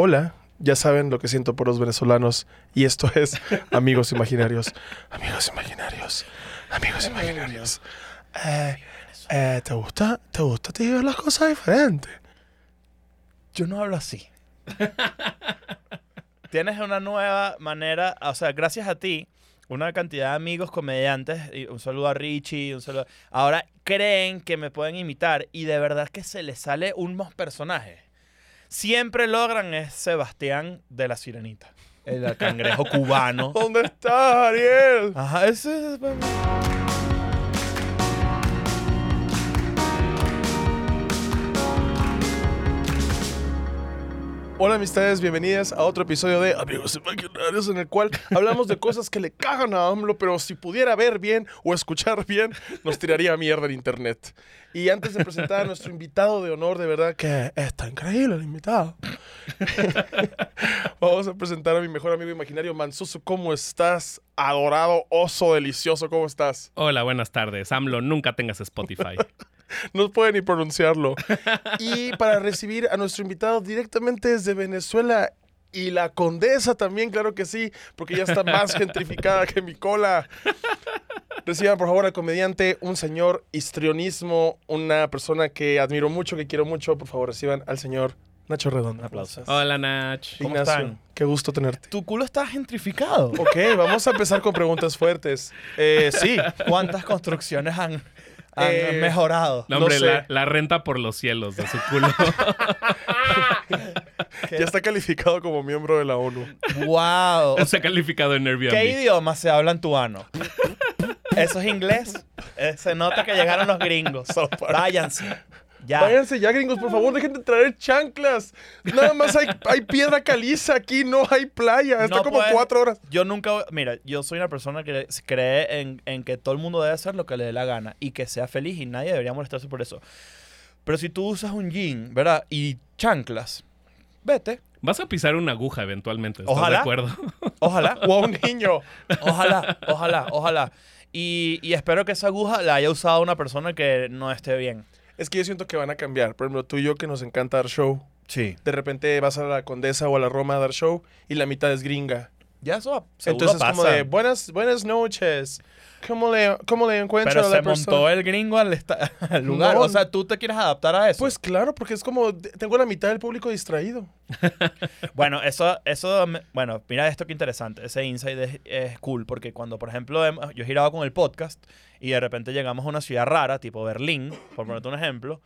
Hola, ya saben lo que siento por los venezolanos y esto es Amigos Imaginarios. Amigos Imaginarios. Amigos Imaginarios. Eh, eh, ¿Te gusta? ¿Te gusta te ver las cosas diferentes? Yo no hablo así. Tienes una nueva manera, o sea, gracias a ti, una cantidad de amigos comediantes, y un saludo a Richie, un saludo. Ahora creen que me pueden imitar y de verdad que se les sale unos personajes. Siempre logran es Sebastián de la Sirenita, el cangrejo cubano. ¿Dónde estás, Ariel? Ajá, ese es. Hola amistades, bienvenidas a otro episodio de Amigos Imaginarios en el cual hablamos de cosas que le cagan a AMLO, pero si pudiera ver bien o escuchar bien, nos tiraría mierda en internet. Y antes de presentar a nuestro invitado de honor, de verdad que está increíble el invitado. Vamos a presentar a mi mejor amigo imaginario, Mansuso. ¿Cómo estás? Adorado, oso, delicioso, ¿cómo estás? Hola, buenas tardes. AMLO, nunca tengas Spotify. No puede ni pronunciarlo. Y para recibir a nuestro invitado directamente desde Venezuela y la condesa también, claro que sí, porque ya está más gentrificada que mi cola. Reciban por favor al comediante, un señor histrionismo, una persona que admiro mucho, que quiero mucho. Por favor, reciban al señor Nacho Redondo. Aplausos. Hola, Nach. ¿Cómo Ignacio, están? qué gusto tenerte. Tu culo está gentrificado. Ok, vamos a empezar con preguntas fuertes. Eh, sí, ¿Cuántas construcciones han, han Eh, mejorado? No, No hombre, sé. la, la renta por los cielos de su culo. ya está calificado como miembro de la ONU. ¡Wow! Está calificado en ¿Qué Airbnb. idioma se habla en tu ano? ¿Eso es inglés? Eh, se nota que llegaron los gringos. Váyanse. Ya. Váyanse ya, gringos, por favor, dejen de traer chanclas. Nada más hay, hay piedra caliza aquí, no hay playa. Está No como pueden- cuatro horas. Yo nunca, mira, yo soy una persona que cree en, en que todo el mundo debe hacer lo que le dé la gana y que sea feliz y nadie debería molestarse por eso. Pero si tú usas un jean, ¿verdad? Y chanclas, vete. Vas a pisar una aguja eventualmente. ¿Estás Ojalá. de acuerdo? Ojalá, O a un niño. ojalá, ojalá, ojalá. Y, y espero que esa aguja la haya usado una persona que no esté bien. Es que yo siento que van a cambiar. Por ejemplo, tú y yo que nos encanta dar show. Sí. De repente vas a la Condesa o a la Roma a dar show y la mitad es gringa. Ya eso Entonces pasa. como de buenas, buenas noches. ¿Cómo le, cómo le encuentro Pero a la se persona? montó el gringo al, al lugar. No. O sea, tú te quieres adaptar a eso. Pues claro, porque es como tengo la mitad del público distraído. Bueno, eso, eso, bueno, mira esto que interesante. Ese insight es, es cool porque cuando, por ejemplo, yo he girado con el podcast y de repente llegamos a una ciudad rara, tipo Berlín, por ponerte un ejemplo,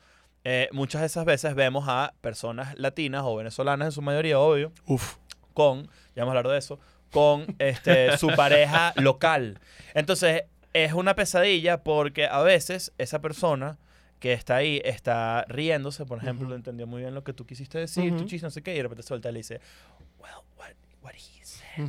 eh, muchas de esas veces vemos a personas latinas o venezolanas en su mayoría, obvio, Uf. con, ya vamos a hablar de eso, con este, su pareja local. Entonces, es una pesadilla porque a veces esa persona que está ahí está riéndose, por ejemplo, Ujú. entendió muy bien lo que tú quisiste decir, tu chiste, no sé qué, y de repente suelta y le dice, well, what, what he said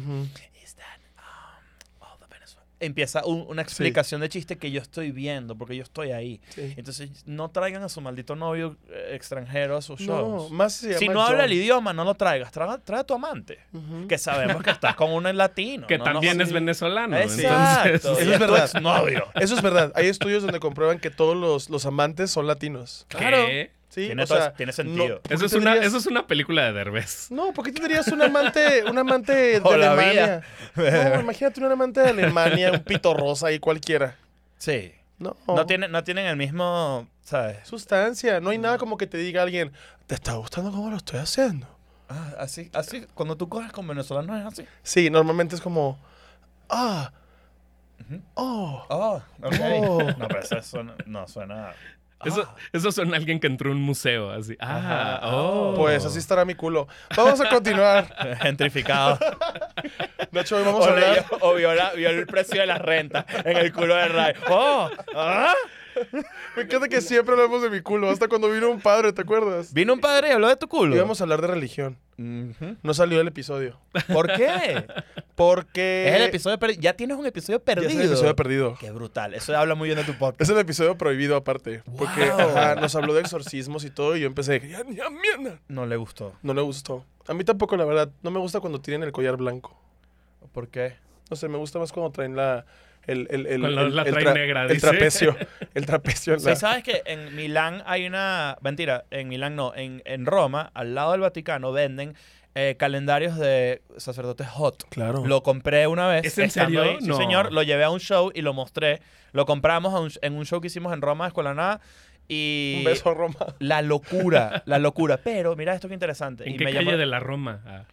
is that, um, well, the Venezuela-" Empieza un- una explicación de chiste que yo estoy viendo, porque yo estoy ahí. Sí. Entonces, no traigan a su maldito novio eh, extranjero a sus No, shows. más si no habla el idioma, no lo traigas. Trae, trae a tu amante. Que sabemos que estás con un latino. que no también nos- es venezolano. Exacto. Entonces, Eso es verdad. exnovio. Eso es verdad. Hay estudios donde comprueban que todos los, los amantes son latinos. ¿qué? Sí, Tiene o todo- sea, tiene sentido. no- ¿por Eso es, una, eso es una película de Derbez. No, ¿por qué tendrías un amante, un amante de Alemania? No, imagínate un amante de Alemania, un pito rosa y cualquiera. Sí. No, No, tienen, no tienen el mismo, ¿sabes? sustancia. No hay nada como que te diga alguien, ¿te está gustando cómo lo estoy haciendo? Ah, así, así, cuando tú coges con venezolanos es así. Sí, normalmente es como, ah, Ujú. oh. Oh, ok. Oh. No, pero eso suena, no suena. Eso, Ah. eso son alguien que entró a un museo, así. Ah, Ajá. oh. Pues así estará mi culo. Vamos a continuar. Gentrificado. Nacho, hoy vamos a o, hablar. leyó- o vio, la- vio el precio de la renta en el culo de Ray. ¡Oh! ¿Ah? Me encanta que siempre hablamos de mi culo. Hasta cuando vino un padre, ¿te acuerdas? Vino un padre y habló de tu culo. Íbamos a hablar de religión. No salió el episodio. ¿Por qué? Porque. es el episodio perdido. Ya tienes un episodio Ya perdido. es el episodio perdido. Qué brutal. Eso habla muy bien de tu podcast. Es el episodio prohibido aparte. Porque Wow. ajá, nos habló de exorcismos y todo. Y yo empecé, ya, ya, mierda. No le gustó. No le gustó. A mí tampoco, la verdad. No me gusta cuando tienen el collar blanco. ¿Por qué? No sé, me gusta más cuando traen la, el, el, el, Con la- el- la el tra- negra, dice. trapecio. El trapecio Sí, la- ¿Sabes que en Milán hay una... Mentira, en Milán no. En, en Roma, al lado del Vaticano, venden eh, calendarios de sacerdotes hot. Claro. Lo compré una vez. ¿Es en serio? ahí. Sí, No. señor. Lo llevé a un show y lo mostré. Lo compramos a un- en un show que hicimos en Roma, Escuela Nada. Y Un beso a Roma. la locura, la locura. Pero mira esto que interesante. ¿En y qué me calle llamó- de la Roma? Ah.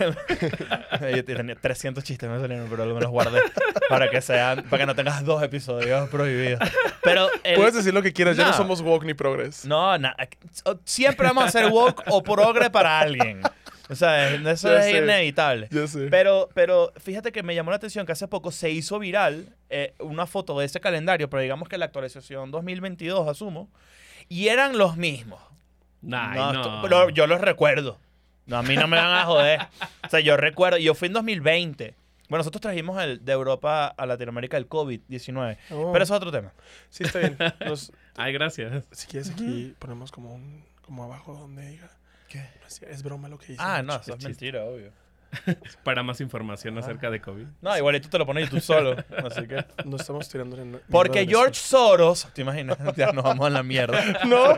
Yo tenía 300 chistes, me salieron, pero me los guardé para que sean, para que no tengas dos episodios prohibidos. Pero el- Puedes decir lo que quieras, ya no somos woke ni progress. no, na- siempre vamos a hacer woke o progre para alguien. O sea, eso Ya es sé. inevitable. Ya sé. Pero, pero fíjate que me llamó la atención que hace poco se hizo viral eh, una foto de ese calendario, pero digamos que la actualización 2022, asumo, y eran los mismos. Ay, No, no. esto- pero yo los recuerdo. No, a mí no me van a joder. O sea, yo recuerdo, yo fui en 2020. Bueno, nosotros trajimos el, de Europa a Latinoamérica el COVID-19. Oh. Pero eso es otro tema. Sí, está bien. Nos- Ay, gracias. si quieres aquí ponemos como un como abajo donde diga. ¿Qué? Es, broma lo que dice. Ah, no, eso es mentira, obvio. Para más información acerca de COVID. No, igualito te lo pones tú solo. Así que. No estamos tirando en Porque George Soros, ¿te imaginas? Ya nos vamos a la mierda. No.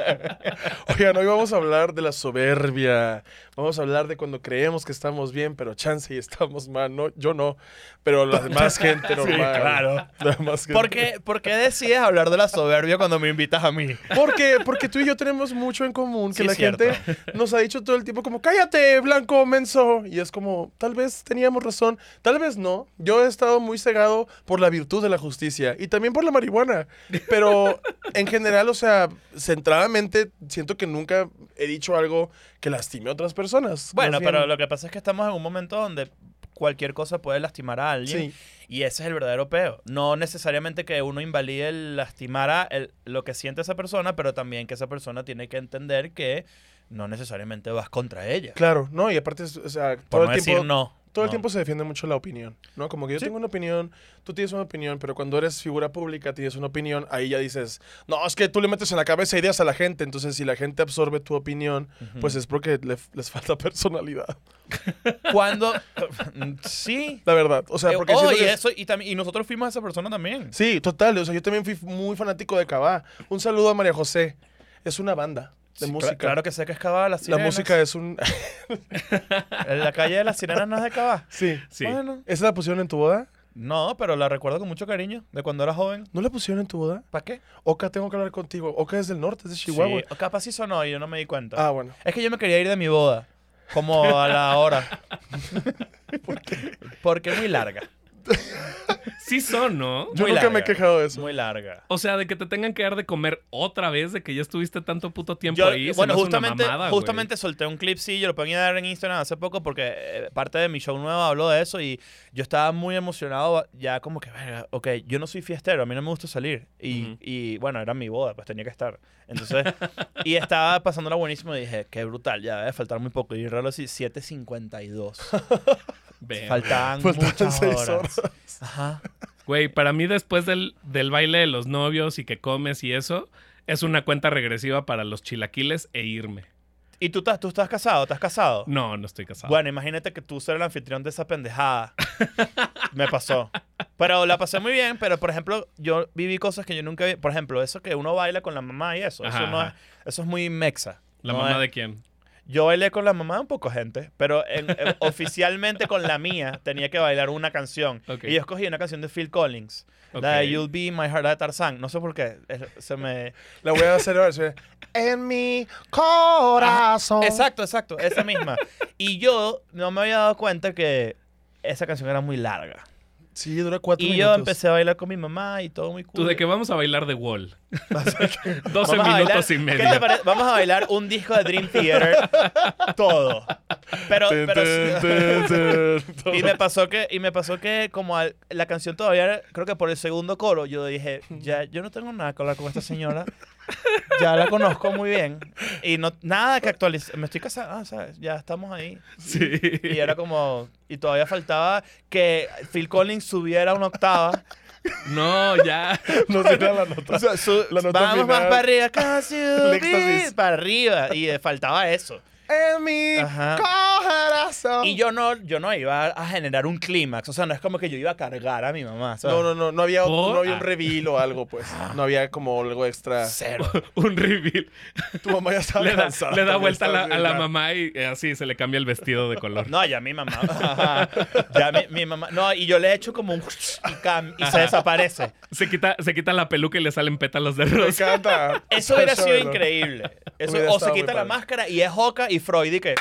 Oigan, hoy vamos a hablar de la soberbia. Vamos a hablar de cuando creemos que estamos bien, pero chance y estamos mal. No, yo no, pero la demás gente normal. claro. La demás gente. ¿Por qué, por qué decides hablar de la soberbia cuando me invitas a mí? Porque, porque tú y yo tenemos mucho en común. Que Sí, la cierto. gente nos ha dicho todo el tiempo como, cállate, blanco, menso. Y es como, tal vez teníamos razón, tal vez no. Yo he estado muy cegado por la virtud de la justicia y también por la marihuana. Pero en general, o sea, centradamente, siento que nunca he dicho algo que lastime a otras personas. Bueno, pero lo que pasa es que estamos en un momento donde cualquier cosa puede lastimar a alguien. Sí. Y ese es el verdadero peo. No necesariamente que uno invalide el lastimar a el- lo que siente esa persona, pero también que esa persona tiene que entender que no necesariamente vas contra ella. Claro, no, y aparte, o sea, Por todo no el tiempo... decir no. Todo el tiempo se defiende mucho la opinión, ¿no? Como que yo Sí. tengo una opinión, tú tienes una opinión, pero cuando eres figura pública tienes una opinión, ahí ya dices, no, es que tú le metes en la cabeza ideas a la gente, entonces si la gente absorbe tu opinión, pues es porque le- les falta personalidad, Cuando. sí. la verdad. O sea, Eh, porque oh, y, que- eso, y, también, y nosotros fuimos esa persona también. Sí, total, o sea, yo también fui muy fanático de Cabá. Un saludo a María José. Es una banda de Sí, música. cla- Claro que sé que es Cabá, las la sirenas. música es un... En la calle de las sirenas no es de Cabá. sí. Sí. Bueno. ¿Esa la pusieron en tu boda? No, pero la recuerdo con mucho cariño de cuando era joven. ¿No la pusieron en tu boda? ¿Para qué? Oka, tengo que hablar contigo. Oka es del norte, es de Chihuahua. Sí, capaz sí sonó y yo no me di cuenta. Ah, bueno. Es que yo me quería ir de mi boda. Como a la hora. ¿Por qué? Porque es muy larga. Sí son, ¿no? Yo Muy nunca me he quejado de eso. Muy larga. O sea, de que te tengan que dar de comer otra vez, de que ya estuviste tanto puto tiempo Yo, ahí. bueno, justamente, mamada, justamente solté un clip, sí, yo lo ponía a dar en Instagram hace poco porque eh, parte de mi show nuevo habló de eso y yo estaba muy emocionado, ya como que, verga, ok, yo no soy fiestero, a mí no me gusta salir. Y, Ujú. y, bueno, era mi boda, pues tenía que estar. Entonces, y estaba pasándola buenísimo y dije, qué brutal, ya debe faltar muy poco. Y reloj así, 7.52. Verga. Faltaban muchas seis horas. horas. Ajá. Güey, para mí después del, del baile de los novios y que comes y eso, es una cuenta regresiva para los chilaquiles e irme. ¿Y tú, estás- tú estás casado? ¿Estás casado? No, no estoy casado. Bueno, imagínate que tú ser el anfitrión de esa pendejada. Me pasó. Pero la pasé muy bien, pero por ejemplo, yo viví cosas que yo nunca vi. Por ejemplo, eso que uno baila con la mamá y eso. Ajá, eso, no es, ajá. eso es muy mexa. ¿La No mamá es- de quién? Yo bailé con la mamá de un poco gente, pero en- en- oficialmente con la mía tenía que bailar una canción. Y yo escogí una canción de Phil Collins. Ok. La de You'll Be My Heart de Tarzán. No sé por qué. es- Se me... La voy a hacer ahora. En mi corazón. Exacto, exacto. Esa misma. Y yo no me había dado cuenta que esa canción era muy larga. Sí, dura cuatro Y minutos. yo empecé a bailar con mi mamá y todo muy cool. Tú de que vamos a bailar de Wall. 12 Vamos a minutos bailar- y ¿qué medio. te parece? Vamos a bailar un disco de Dream Theater. todo. Pero, Ten, pero ten, ten. y me pasó que y me pasó que como al- la canción todavía creo que por el segundo coro yo dije ya yo no tengo nada que hablar con esta señora ya la conozco muy bien y no nada que actualizar me estoy casando ah, ¿sabes? ya estamos ahí Sí. y era como y todavía faltaba que Phil Collins subiera una octava No, ya. No sé la nota. O sea, su- La nota vamos más final. para arriba casi para arriba y eh, faltaba eso En mi Ajá. Y yo no, yo no iba a generar un clímax. O sea, no es como que yo iba a cargar a mi mamá. ¿sabes? No, no, no, no había, no había un Ah. reveal o algo, pues. No había como algo extra. Cero. Un reveal. Tu mamá ya estaba Le da, cansada. le da vuelta a la, a la mamá y eh, así se le cambia el vestido de color. No, ya mi mamá. Ajá. Ya mi, mi mamá. No, y yo le echo como un y, cam- y se desaparece. Se quita, se quita la peluca y le salen pétalos de Me rosa. encanta. Eso hubiera sido increíble. Eso, o se quita la padre. máscara y es Hoka y Freud y que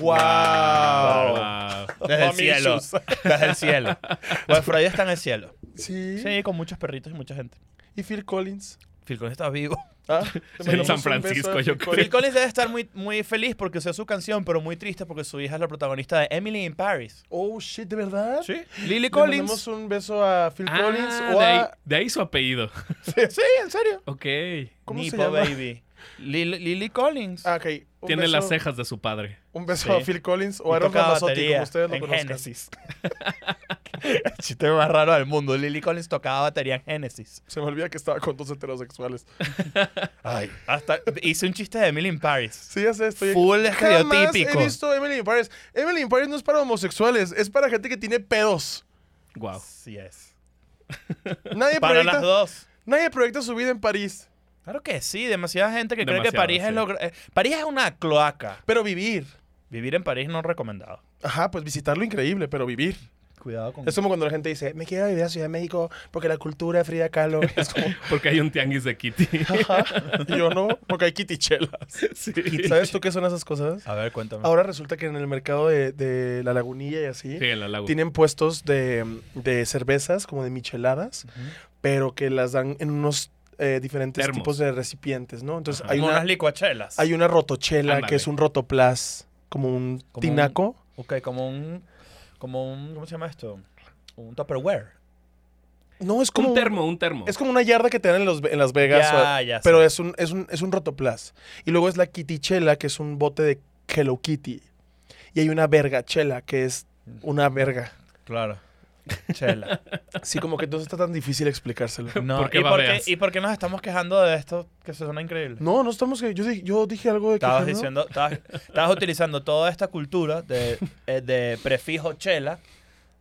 ¡Wow! Wow. desde el cielo. Desde el cielo. Pues Freud está en el cielo. Sí. Sí, con muchos perritos y mucha gente. ¿Y Phil Collins? Phil Collins está vivo. Ah, En San Francisco, yo Phil creo. Phil Collins debe estar muy, muy feliz porque usó su canción, pero muy triste porque su hija es la protagonista de Emily in Paris. Oh, shit, ¿de verdad? Sí. Lily Le Collins. mandamos un beso a Phil Collins Ah, o de, ahí, a... de ahí su apellido. Sí, sí, en serio. Ok. ¿Cómo se Nipo llama? Baby. Lily, Lily Collins. Ah, ok. Un Tiene beso- las cejas de su padre. Un beso Sí. a Phil Collins o a Aaron Ramazzotti, batería como ustedes lo en conozcan. Genesis. El chiste más raro del mundo. Lily Collins tocaba batería en Genesis. Se me olvida que estaba con dos heterosexuales. Ay. Hasta hice un chiste de Emily in Paris. Sí, ya sé, estoy... Full Jamás estereotípico. he visto Emily in Paris. Emily in Paris no es para homosexuales, es para gente que tiene pedos. Wow. Sí es. Nadie Para proyecta, las dos. nadie proyecta su vida en París. Claro que sí, demasiada gente que cree que Demasiado, París es sí. lo... gra- eh, París es una cloaca. Pero vivir. Vivir en París no recomendado. Ajá, pues visitarlo increíble, pero vivir. Cuidado con Es como cuando la gente dice, me quiero vivir a Ciudad de México porque la cultura de Frida Kahlo es como, Porque hay un tianguis de Kitty. ajá. Y yo no, porque hay kitichelas. Sí. ¿Sabes tú qué son esas cosas? A ver, cuéntame. Ahora resulta que en el mercado de, de la lagunilla y así, Sí, en la laguna. tienen puestos de, de cervezas, como de micheladas, pero que las dan en unos eh, diferentes Termos. tipos de recipientes, ¿no? Entonces Ajá. hay Como una, unas licuachelas. hay una rotochela, Ándale. que es un rotoplas, como un Como tinaco. Ok, como un... Como un... ¿Cómo se llama esto? Un Tupperware. No, es como un termo, un termo. Es como una yarda que te dan en, los, en Las Vegas. Ya, o- ya pero sé. es un, es, un, es un rotoplas. Y luego es la kitichela, que es un bote de Hello Kitty. Y hay una vergachela, que es una verga. Claro. Chela. Sí, como que no está tan difícil explicárselo. No, ¿Por qué ¿y, por qué? ¿Y por qué nos estamos quejando de esto que se suena increíble? No, no estamos que. Yo, di- yo dije algo de que. Estabas diciendo, estabas, estabas utilizando toda esta cultura de, eh, de prefijo chela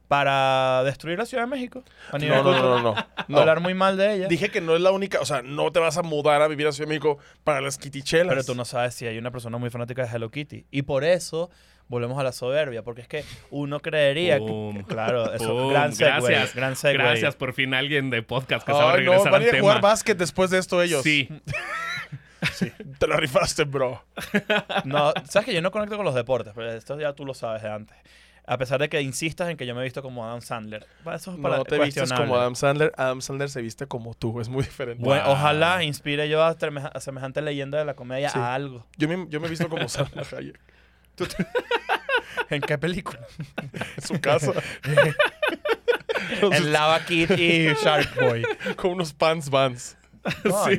para destruir la Ciudad de México. A nivel No, no, cultural. no, no. no. No. Hablar muy mal de ella. Dije que no es la única. O sea, no te vas a mudar a vivir a Ciudad de México para las kitichelas. Pero tú no sabes si hay una persona muy fanática de Hello Kitty. Y por eso volvemos a la soberbia, porque es que uno creería Boom. que... Claro, eso, Boom. gran segue, Gracias. gran segue. Gracias, por fin alguien de podcast que sabe Ay, no, regresar van a ir al a jugar tema. básquet después de esto ellos. Sí. Te la rifaste, bro. No, sabes que yo no conecto con los deportes, pero esto ya tú lo sabes de antes. A pesar de que insistas en que yo me he visto como Adam Sandler. Eso es para No te vistes como Adam Sandler. Adam Sandler se viste como tú. Es muy diferente. Bueno, Wow. Ojalá inspire yo a, a semejante leyenda de la comedia Sí. a algo. Yo me, yo me he visto como Salma Hayek. ¿En qué película? En su casa. En Lava Kid y Shark Boy. con unos pants vans. No, sí.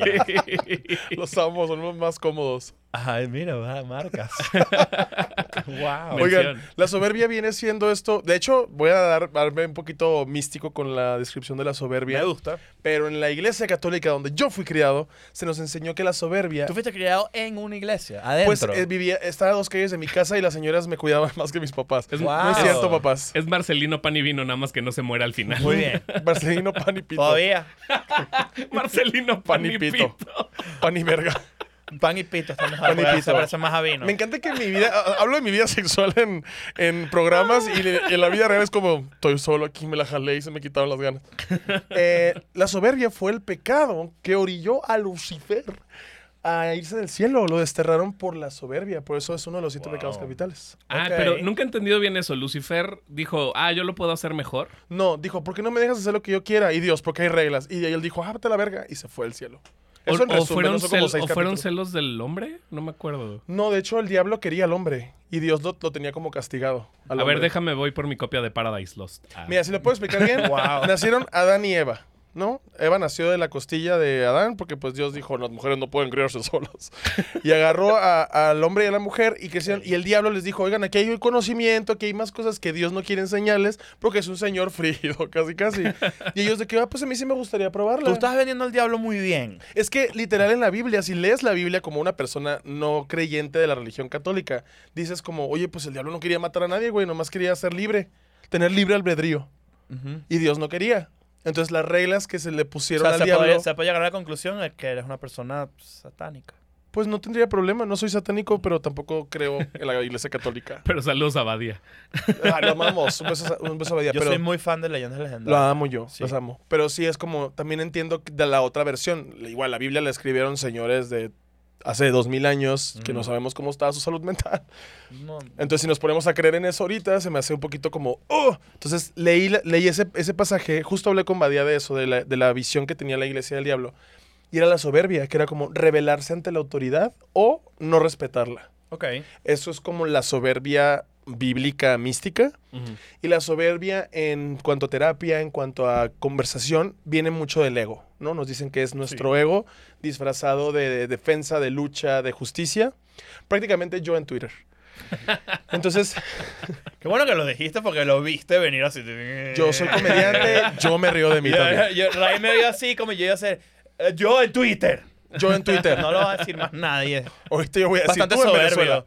Los amo, son los más cómodos. Ay, mira, va, marcas. wow. Mención. Oigan, la soberbia viene siendo esto. De hecho, voy a dar, darme un poquito místico con la descripción de la soberbia. Me gusta. Pero en la iglesia católica donde yo fui criado, se nos enseñó que la soberbia. Tú fuiste criado en una iglesia, Pues adentro. eh, vivía, estaba a dos calles de mi casa y las señoras me cuidaban más que mis papás. Es- Wow. No es cierto, papás. Es Marcelino Pan y Vino, nada más que no se muera al final. Muy bien. Marcelino, pan y pito. Todavía. Marcelino Pan, Pan y y pito. Pito. Pan y verga. Pan y pito está mejor. Pan y pito. Se parece más a vino. Me encanta que en mi vida, hablo de mi vida sexual en, en programas y en la vida real es como, estoy solo aquí, me la jalé y se me quitaron las ganas. Eh, la soberbia fue el pecado que orilló a Lucifer a irse del cielo. Lo desterraron por la soberbia. Por eso es uno de los siete Wow. pecados capitales. Ah, pero nunca he entendido bien eso. Lucifer dijo, ah, yo lo puedo hacer mejor. No, dijo, ¿por qué no me dejas hacer lo que yo quiera? Y Dios, porque hay reglas. Y él dijo, ah, vete a la verga. Y se fue al cielo. O, fueron, no cel- o celos del hombre, no me acuerdo. No, de hecho, el diablo quería al hombre. Y Dios lo, lo tenía como castigado. A ver, déjame, voy por mi copia de Paradise Lost. Ah. Mira, si lo puedo explicar bien, Wow. nacieron Adán y Eva. ¿No? Eva nació de la costilla de Adán porque pues Dios dijo, las mujeres no pueden criarse solas. Y agarró a- al hombre y a la mujer y crecieron. Y el diablo les dijo, oigan, aquí hay conocimiento, aquí hay más cosas que Dios no quiere enseñarles porque es un señor frío, casi casi. Y ellos de que, ah, pues a mí sí me gustaría probarla. Tú estás vendiendo al diablo muy bien. Es que literal en la Biblia, si lees la Biblia como una persona no creyente de la religión católica, dices como, oye, pues el diablo no quería matar a nadie, güey, nomás quería ser libre, tener libre albedrío. Y Dios no quería. Entonces las reglas que se le O pusieron sea, al se diablo, puede, se puede llegar a la conclusión de que eres una persona satánica. pues no tendría problema. No soy satánico, pero tampoco creo en la iglesia católica. Pero saludos a Badía. Ah, lo amamos. Un beso, un beso a Badía, Yo pero soy muy fan de leyendas lo legendarias. amo yo, Sí. los amo. Pero sí es como, también entiendo que de la otra versión. Igual la Biblia la escribieron señores de hace dos mil años que no sabemos cómo estaba su salud mental. No, Entonces, si nos ponemos a creer en eso ahorita, se me hace un poquito como, ¡oh! Entonces, leí, leí ese, ese pasaje, justo hablé con Badía de eso, de la, de la visión que tenía la iglesia del diablo. Y era la soberbia, que era como rebelarse ante la autoridad o no respetarla. ok. Eso es como la soberbia bíblica mística. Y la soberbia en cuanto a terapia, en cuanto a conversación, viene mucho del ego, ¿no? Nos dicen que es nuestro ego disfrazado de, de defensa, de lucha, de justicia. Prácticamente yo en Twitter. Entonces, Qué bueno que lo dijiste porque lo viste venir así. yo soy comediante, yo me río de mí también. Yo, yo, Ray me vio así como yo iba a hacer. eh, Yo en Twitter. Yo en Twitter. No lo va a decir más nadie. Ahorita yo voy a decir Bastante tú en soberbio. Venezuela.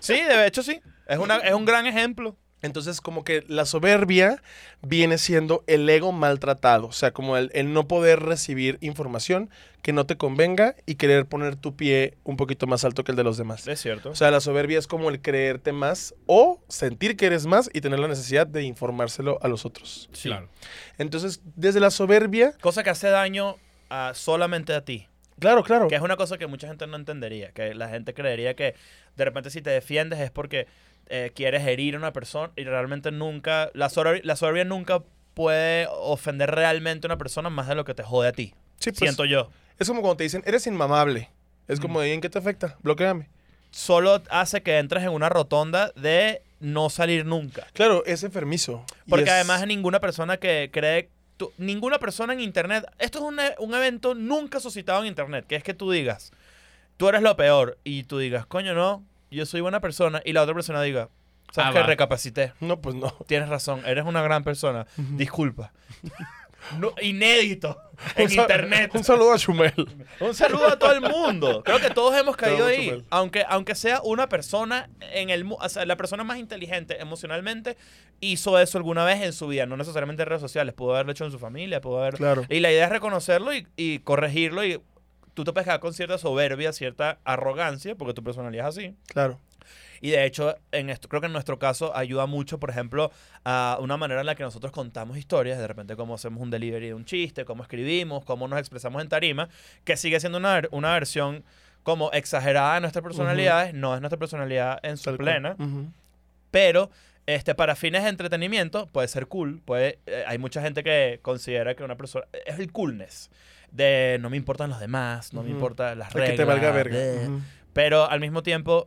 Sí, de hecho sí. Es, una, es un gran ejemplo. Entonces, como que la soberbia viene siendo el ego maltratado. O sea, como el, el no poder recibir información que no te convenga y querer poner tu pie un poquito más alto que el de los demás. Es cierto. O sea, la soberbia es como el creerte más o sentir que eres más y tener la necesidad de informárselo a los otros. Sí. Claro. Entonces, desde la soberbia, Cosa que hace daño a- solamente a ti. Claro, claro. Que es una cosa que mucha gente no entendería. Que la gente creería que de repente si te defiendes es porque eh, quieres herir a una persona y realmente nunca. La soberbia, la soberbia nunca puede ofender realmente a una persona más de lo que te jode a ti. Sí, pues, Siento yo. Es como cuando te dicen, eres inmamable. Es como, ¿y en qué te afecta? Bloqueame. Solo hace que entres en una rotonda de no salir nunca. Claro, es enfermizo. Porque es- además ninguna persona que cree... tú- ninguna persona en internet... Esto es un, e- un evento nunca suscitado en internet, que es que tú digas, tú eres lo peor, y tú digas, coño, no, yo soy buena persona, y la otra persona diga, sabes Ah, que va. recapacité, No, pues no. tienes razón, eres una gran persona, disculpa. No, inédito en Un internet. Un saludo a Chumel. Un saludo a todo el mundo. Creo que todos hemos caído ahí. Aunque, aunque sea una persona en el o sea, la persona más inteligente emocionalmente hizo eso alguna vez en su vida, no necesariamente en redes sociales, pudo haberlo hecho en su familia, pudo haber Claro. Y la idea es reconocerlo y, y corregirlo y tú te puedes quedar con cierta soberbia, cierta arrogancia, porque tu personalidad es así. Claro. Y de hecho, en esto, creo que en nuestro caso ayuda mucho, por ejemplo, a una manera en la que nosotros contamos historias, de repente cómo hacemos un delivery de un chiste, cómo escribimos, cómo nos expresamos en tarima, que sigue siendo una, una versión como exagerada de nuestras personalidades, no es nuestra personalidad en su Tal plena, Ujú. pero este, para fines de entretenimiento puede ser cool. Puede, eh, hay mucha gente que considera que una persona... Es el coolness. De no me importan los demás, no me Ujú. importan las reglas. que te valga verga. de-. Pero al mismo tiempo,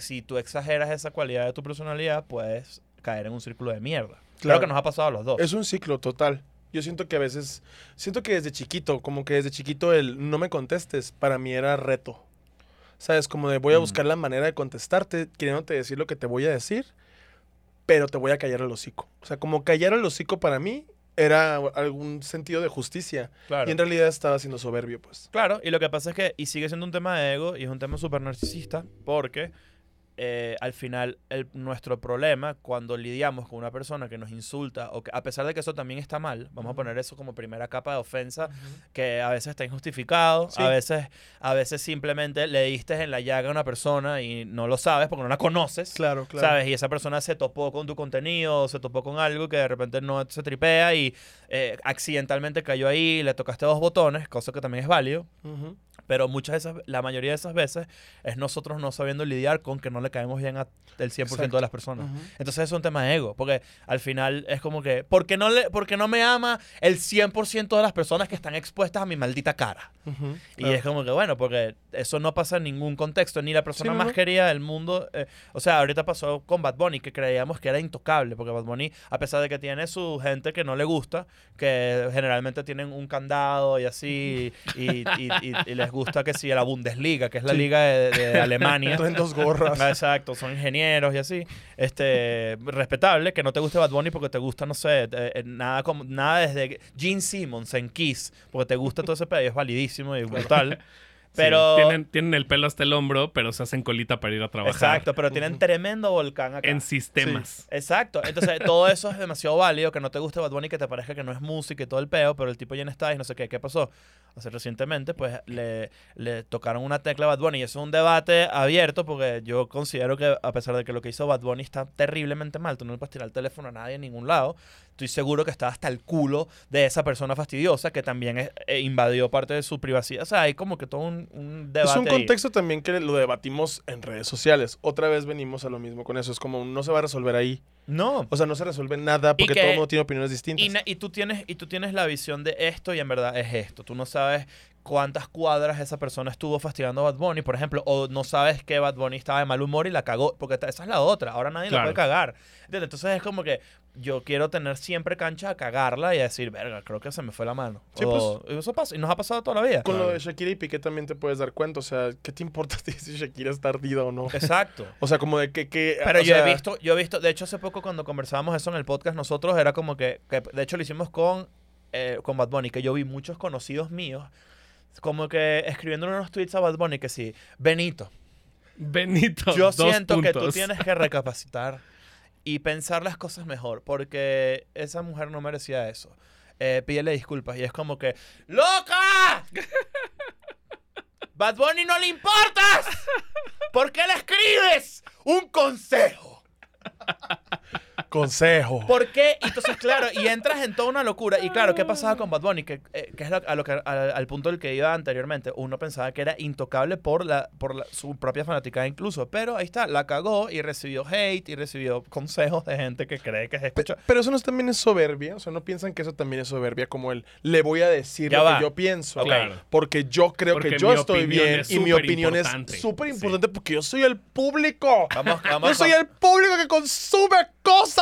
si tú exageras esa cualidad de tu personalidad, puedes caer en un círculo de mierda. Claro Claro. que nos ha pasado a los dos. Es un ciclo total. Yo siento que a veces, siento que desde chiquito, como que desde chiquito el no me contestes, para mí era reto. ¿Sabes? Como de voy a Mm. buscar la manera de contestarte, queriéndote decir lo que te voy a decir, pero te voy a callar el hocico. O sea, como callar el hocico para mí era algún sentido de justicia. claro. Y en realidad estaba siendo soberbio, pues. Claro, y lo que pasa es que, y sigue siendo un tema de ego, y es un tema súper narcisista, porque eh, al final el- nuestro problema cuando lidiamos con una persona que nos insulta, o que a pesar de que eso también está mal, vamos a poner eso como primera capa de ofensa, que a veces está injustificado, Sí. a, veces, a veces simplemente le diste en la llaga a una persona y no lo sabes porque no la conoces. Claro, claro. ¿Sabes? Y esa persona se topó con tu contenido, se topó con algo que de repente no se tripea y eh, accidentalmente cayó ahí, le tocaste dos botones, cosa que también es válido. Ujú. Pero muchas de esas, la mayoría de esas veces es nosotros no sabiendo lidiar con que no le caemos bien a el 100% de Exacto. las personas. Entonces es un tema de ego, porque al final es como que, ¿por qué no, le, por qué no me ama el 100% de las personas que están expuestas a mi maldita cara? Y es como que, bueno, porque eso no pasa en ningún contexto, ni la persona Sí, más no. querida del mundo. eh, o sea, ahorita pasó con Bad Bunny, que creíamos que era intocable, porque Bad Bunny, a pesar de que tiene su gente que no le gusta, que generalmente tienen un candado y así, y, y- y- y les gusta que sí, la Bundesliga, que es la Sí. liga de, de Alemania. Traen dos gorras. Exacto, son ingenieros y así. Este, respetable, que no te guste Bad Bunny porque te gusta, no sé, eh, eh, nada como nada desde Gene Simmons en Kiss, porque te gusta todo ese pedo es validísimo y brutal. Sí, Pero tienen, tienen el pelo hasta el hombro, pero se hacen colita para ir a trabajar. Exacto, pero tienen tremendo volcán acá. En sistemas. Exacto. Entonces, todo eso es demasiado válido. Que no te guste Bad Bunny, que te parezca que no es música y todo el peo, pero el tipo ya no está y no sé qué. ¿Qué pasó? Hace recientemente, pues, le, le tocaron una tecla a Bad Bunny. Y eso es un debate abierto porque yo considero que, a pesar de que lo que hizo Bad Bunny está terriblemente mal, tú no le puedes tirar el teléfono a nadie en ningún lado. Estoy seguro que está hasta el culo de esa persona fastidiosa que también es- eh, invadió parte de su privacidad. O sea, hay como que todo un, un debate. Es un ahí. contexto también que lo debatimos en redes sociales. Otra vez venimos a lo mismo con eso. Es como no se va a resolver ahí. No. O sea, no se resuelve nada porque que- todo el mundo tiene opiniones distintas. Y, tú tienes, y tú tienes la visión de esto y en verdad es esto. Tú no sabes cuántas cuadras esa persona estuvo fastidiando a Bad Bunny, por ejemplo, o no sabes que Bad Bunny estaba de mal humor y la cagó, porque esa es la otra. Ahora nadie la puede cagar. Entonces es como que yo quiero tener siempre cancha a cagarla y a decir, verga, creo que se me fue la mano. Sí, O- y eso pasa, y nos ha pasado toda la vida. Con lo de Shakira y Piqué también te puedes dar cuenta. O sea, ¿qué te importa si Shakira está ardida o no? Exacto. O sea, como de que... que Pero yo sea, he visto, yo he visto, de hecho hace poco cuando conversábamos eso en el podcast nosotros era como que, que de hecho lo hicimos con, eh, con Bad Bunny, que yo vi muchos conocidos míos como que escribiendo unos tweets a Bad Bunny que sí, Benito, Benito. yo dos siento que tú tienes que recapacitar y pensar las cosas mejor, porque esa mujer no merecía eso. Eh, pídele disculpas y es como que, ¡Loca! Bad Bunny no le importas. ¿Por qué le escribes? Un consejo. Consejo. ¿Por qué? Entonces, claro, y entras en toda una locura. Y claro, ¿qué pasaba con Bad Bunny? Que, eh, que es lo- a lo que, al, al punto del que iba anteriormente. Uno pensaba que era intocable por, la, por la- su propia fanaticada incluso. Pero ahí está, la cagó y recibió hate y recibió consejos de gente que cree que Pe- escucha. Pero eso no también es soberbia. O sea, no piensan que eso también es soberbia. Como el le voy a decir Ya lo va. que yo pienso. Claro. Porque yo creo Porque que yo estoy bien es y mi opinión es súper importante porque yo soy el público. Vamos, Yo vamos. soy el público que consume cosas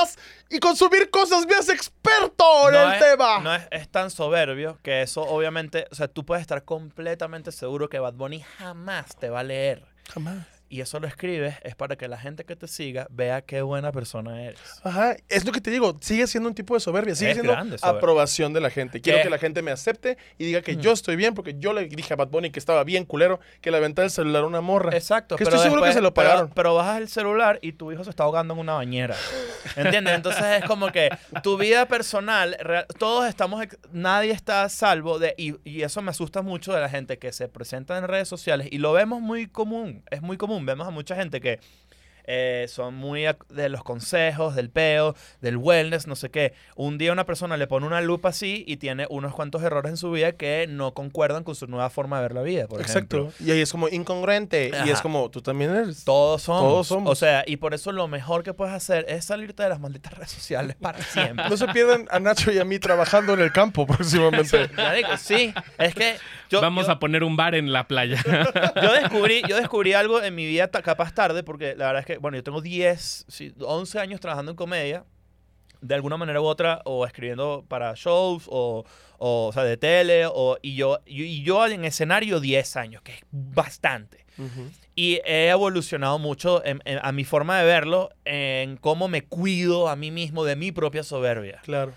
y consumir cosas me hace experto en no el es, tema. no es, es tan soberbio que eso obviamente, o sea, tú puedes estar completamente seguro que Bad Bunny jamás te va a leer. Jamás. Y eso lo escribes es para que la gente que te siga vea qué buena persona eres. Ajá, es lo que te digo, sigue siendo un tipo de soberbia, sigue Es siendo aprobación de la gente. Quiero ¿Qué? que la gente me acepte y diga que Mm. yo estoy bien porque yo le dije a Bad Bunny que estaba bien culero, que le aventaba el celular a una morra. Exacto. Que pero estoy seguro que se lo pagaron. Pero, bajas el celular y tu hijo se está ahogando en una bañera. ¿Entiendes? Entonces es como que tu vida personal, real- todos estamos, nadie está a salvo de, y, y eso me asusta mucho de la gente que se presenta en redes sociales y lo vemos muy común, es muy común, vemos a mucha gente que eh, son muy de los consejos, del peo, del wellness, no sé qué. Un día una persona le pone una lupa así y tiene unos cuantos errores en su vida que no concuerdan con su nueva forma de ver la vida, por ejemplo. Exacto. Y ahí es como incongruente. Y es Ajá. como, tú también eres. Todos somos. Todos somos. O sea, y por eso lo mejor que puedes hacer es salirte de las malditas redes sociales para siempre. No se pierdan a Nacho y a mí trabajando en el campo próximamente. Sí, es que yo, Vamos yo, a poner un bar en la playa. yo descubrí, yo descubrí algo en mi vida capaz tarde, porque la verdad es que, bueno, yo tengo 10, sí, 11 años trabajando en comedia, de alguna manera u otra, o escribiendo para shows, o, o, o sea, de tele, o, y, yo, y, y yo en escenario 10 años, que es bastante. Y he evolucionado mucho en- en- a mi forma de verlo, en cómo me cuido a mí mismo de mi propia soberbia. Claro.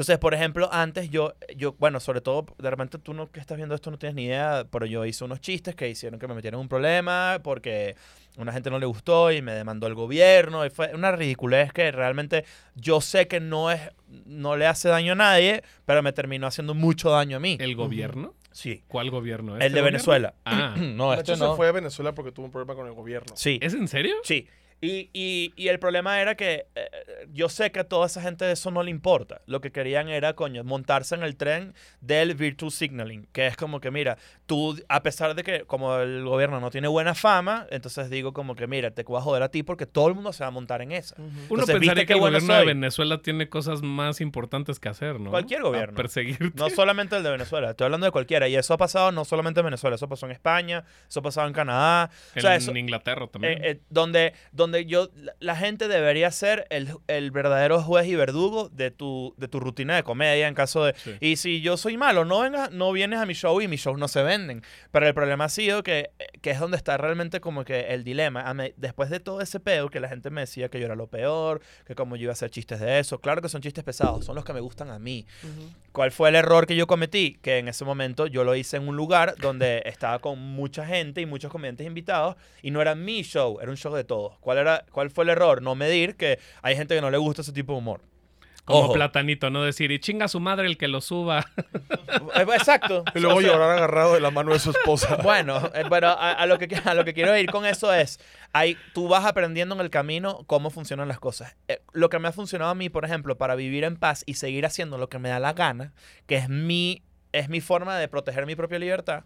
Entonces, por ejemplo, antes yo, yo, bueno, sobre todo, de repente tú no, que estás viendo esto no tienes ni idea, pero yo hice unos chistes que hicieron que me metieran en un problema porque una gente no le gustó y me demandó el gobierno y fue una ridiculez que realmente yo sé que no es, no le hace daño a nadie, pero me terminó haciendo mucho daño a mí. ¿El gobierno? Sí. ¿Cuál gobierno? El ¿Este de gobierno? Venezuela. Ah, no, este se no. fue a Venezuela porque tuvo un problema con el gobierno. Sí. ¿es en serio? Sí. Y, y- y el problema era que eh, yo sé que a toda esa gente eso no le importa. Lo que querían era, coño, montarse en el tren del virtual signaling, que es como que, mira, tú, a pesar de que como el gobierno no tiene buena fama, entonces digo como que, mira, te voy a joder a ti porque todo el mundo se va a montar en esa. Uno Entonces, ¿viste pensaría que el bueno gobierno de soy? Venezuela tiene cosas más importantes que hacer, ¿no? Cualquier A gobierno. perseguirte. No solamente el de Venezuela, estoy hablando de cualquiera. Y eso ha pasado no solamente en Venezuela, eso pasó en España, eso ha pasado en Canadá. O en sea, eso, Inglaterra también. eh, eh, donde, donde yo, la, gente debería ser el, el verdadero juez y verdugo de tu, de tu rutina de comedia en caso de... Sí. Y si yo soy malo, no, vengas, no vienes a mi show y mis shows no se venden. Pero el problema ha sido que, que es donde está realmente como que el dilema. Después de todo ese pedo, que la gente me decía que yo era lo peor, que como yo iba a hacer chistes de eso. Claro que son chistes pesados, son los que me gustan a mí. ¿Cuál fue el error que yo cometí? Que en ese momento yo lo hice en un lugar donde estaba con mucha gente y muchos comediantes invitados y no era mi show, era un show de todos. ¿Cuál, era, ¿Cuál fue el error? No medir que hay gente que no le gusta ese tipo de humor. Como Ojo. platanito, ¿no? Decir, y chinga a su madre el que lo suba. Eh, Exacto. Y luego O sea, llorar agarrado de la mano de su esposa. Bueno, eh, pero a, a lo que, a lo que quiero ir con eso es, hay, tú vas aprendiendo en el camino cómo funcionan las cosas. Eh, lo que me ha funcionado a mí, por ejemplo, para vivir en paz y seguir haciendo lo que me da la gana, que es mi, es mi forma de proteger mi propia libertad,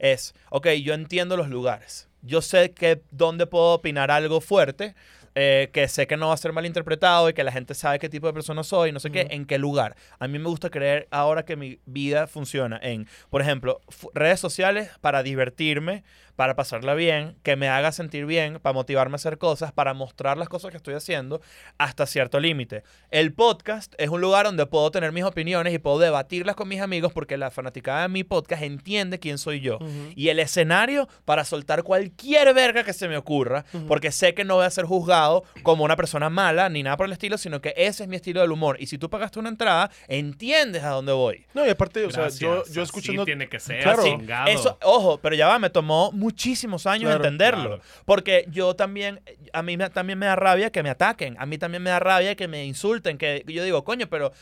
es, ok, yo entiendo los lugares. Yo sé que dónde puedo opinar algo fuerte, eh, que sé que no va a ser malinterpretado y que la gente sabe qué tipo de persona soy, no sé qué, en qué lugar. A mí me gusta creer ahora que mi vida funciona en, por ejemplo, redes sociales para divertirme, para pasarla bien, que me haga sentir bien, para motivarme a hacer cosas, para mostrar las cosas que estoy haciendo hasta cierto límite. El podcast es un lugar donde puedo tener mis opiniones y puedo debatirlas con mis amigos porque la fanaticada de mi podcast entiende quién soy yo. Y el escenario para soltar cualquier verga que se me ocurra, porque sé que no voy a ser juzgado como una persona mala ni nada por el estilo, sino que ese es mi estilo del humor. Y si tú pagaste una entrada, entiendes a dónde voy. No, y aparte, o sea, yo, Gracias, yo escuchando. tiene que ser, Claro. chingado. Eso, ojo, pero ya va, me tomó muchísimos años Claro, entenderlo. claro. Porque yo también, a mí me- también me da rabia que me ataquen. A mí también me da rabia que me insulten. Que yo digo, coño, pero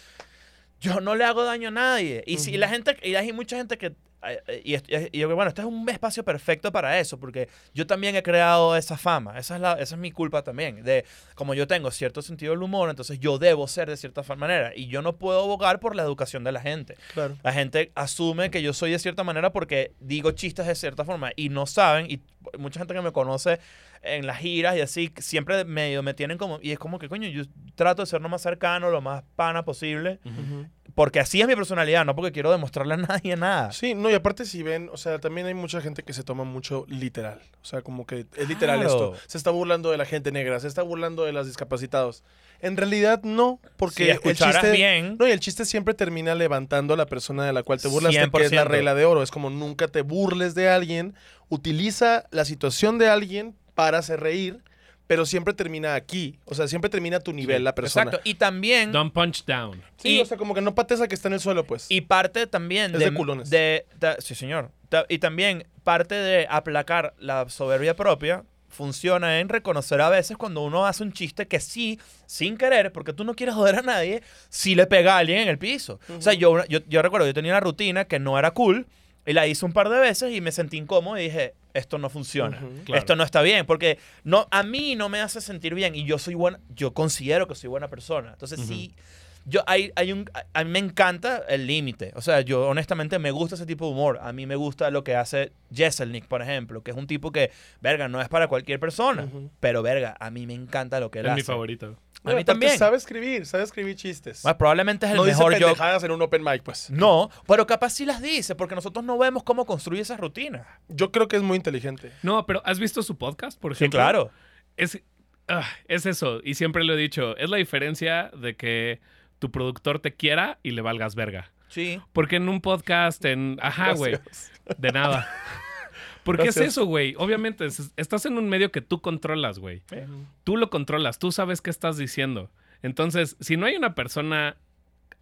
yo no le hago daño a nadie. Y si la gente, y hay mucha gente que. Eh, Y, yo, bueno, este es un espacio perfecto para eso, porque yo también he creado esa fama. Esa es, la, esa es mi culpa también. De como yo tengo cierto sentido del humor, entonces yo debo ser de cierta manera. Y yo no puedo abogar por la educación de la gente. Claro. La gente asume que yo soy de cierta manera porque digo chistes de cierta forma y no saben, y mucha gente que me conoce en las giras y así, siempre medio me tienen como, y es como que coño, yo trato de ser lo más cercano, lo más pana posible, Ujú. porque así es mi personalidad, no porque quiero demostrarle a nadie nada. Sí, no, y aparte si ven, o sea, también hay mucha gente que se toma mucho literal. O sea, como que es literal Claro. esto. Se está burlando de la gente negra, se está burlando de los discapacitados. En realidad no, porque si el chiste... bien, No, y el chiste siempre termina levantando a la persona de la cual te burlas, que es la 100%. regla de oro. Es como nunca te burles de alguien, utiliza la situación de alguien para hacer reír, pero siempre termina aquí. O sea, siempre termina a tu nivel la persona. exacto, y también... Don't punch down. Sí, Y- o sea, como que no pates a que está en el suelo, pues. Y parte también Es de culones. de- de- sí, señor. Y también parte de aplacar la soberbia propia funciona en reconocer a veces cuando uno hace un chiste que sí, sin querer, porque tú no quieres joder a nadie, sí le pega a alguien en el piso. O sea, yo, yo, yo recuerdo, yo tenía una rutina que no era cool y la hice un par de veces y me sentí incómodo y dije, esto no funciona. Claro. Esto no está bien, porque no, a mí no me hace sentir bien y yo soy buena, yo considero que soy buena persona. Entonces sí, yo hay, hay un, a- mí me encanta el límite. O sea, yo honestamente me gusta ese tipo de humor. A mí me gusta lo que hace Jesselnik, por ejemplo, que es un tipo que, verga, no es para cualquier persona, pero verga, a mí me encanta lo que él Es hace. mi favorito. A No, mí también. Sabe escribir, sabe escribir chistes. Bueno, probablemente es el no dice mejor yo. en un open mic, pues. No, pero capaz sí las dice, porque nosotros no vemos cómo construye esas rutinas. Yo creo que es muy inteligente. No, pero ¿has visto su podcast, por Sí, ejemplo? claro. Es, ah, es eso, y siempre lo he dicho, es la diferencia de que tu productor te quiera y le valgas verga. Sí. Porque en un podcast, en... Ajá, güey. De nada. Porque es Gracias. eso, güey. Obviamente, es- estás en un medio que tú controlas, güey. Tú lo controlas, tú sabes qué estás diciendo. Entonces, si no hay una persona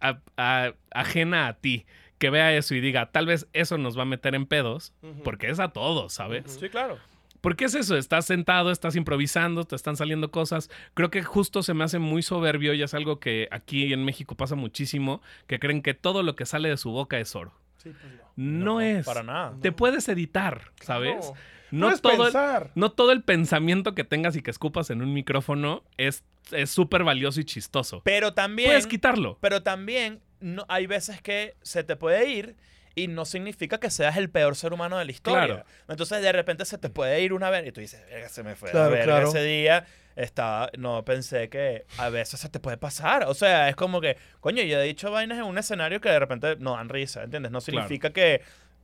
a- a- ajena a ti que vea eso y diga, tal vez eso nos va a meter en pedos, porque es a todos, ¿sabes? Sí, claro. Porque es eso, estás sentado, estás improvisando, te están saliendo cosas. Creo que justo se me hace muy soberbio y es algo que aquí en México pasa muchísimo, que creen que todo lo que sale de su boca es oro. Sí, pues no. No, es. Para nada. Te puedes editar, ¿sabes? No. No Puedes todo, el, pensar. no todo el pensamiento que tengas y que escupas en un micrófono es es súper valioso y chistoso. Pero también. Puedes quitarlo. Pero también no, hay veces que se te puede ir y no significa que seas el peor ser humano de la historia. Claro. Entonces de repente se te puede ir una vez y tú dices, verga, se me fue Claro, la verga claro. ese día. Estaba, no pensé que a veces se te puede pasar. O sea, es como que, coño, yo he dicho vainas en un escenario que de repente no dan risa, ¿entiendes? No Claro. significa que...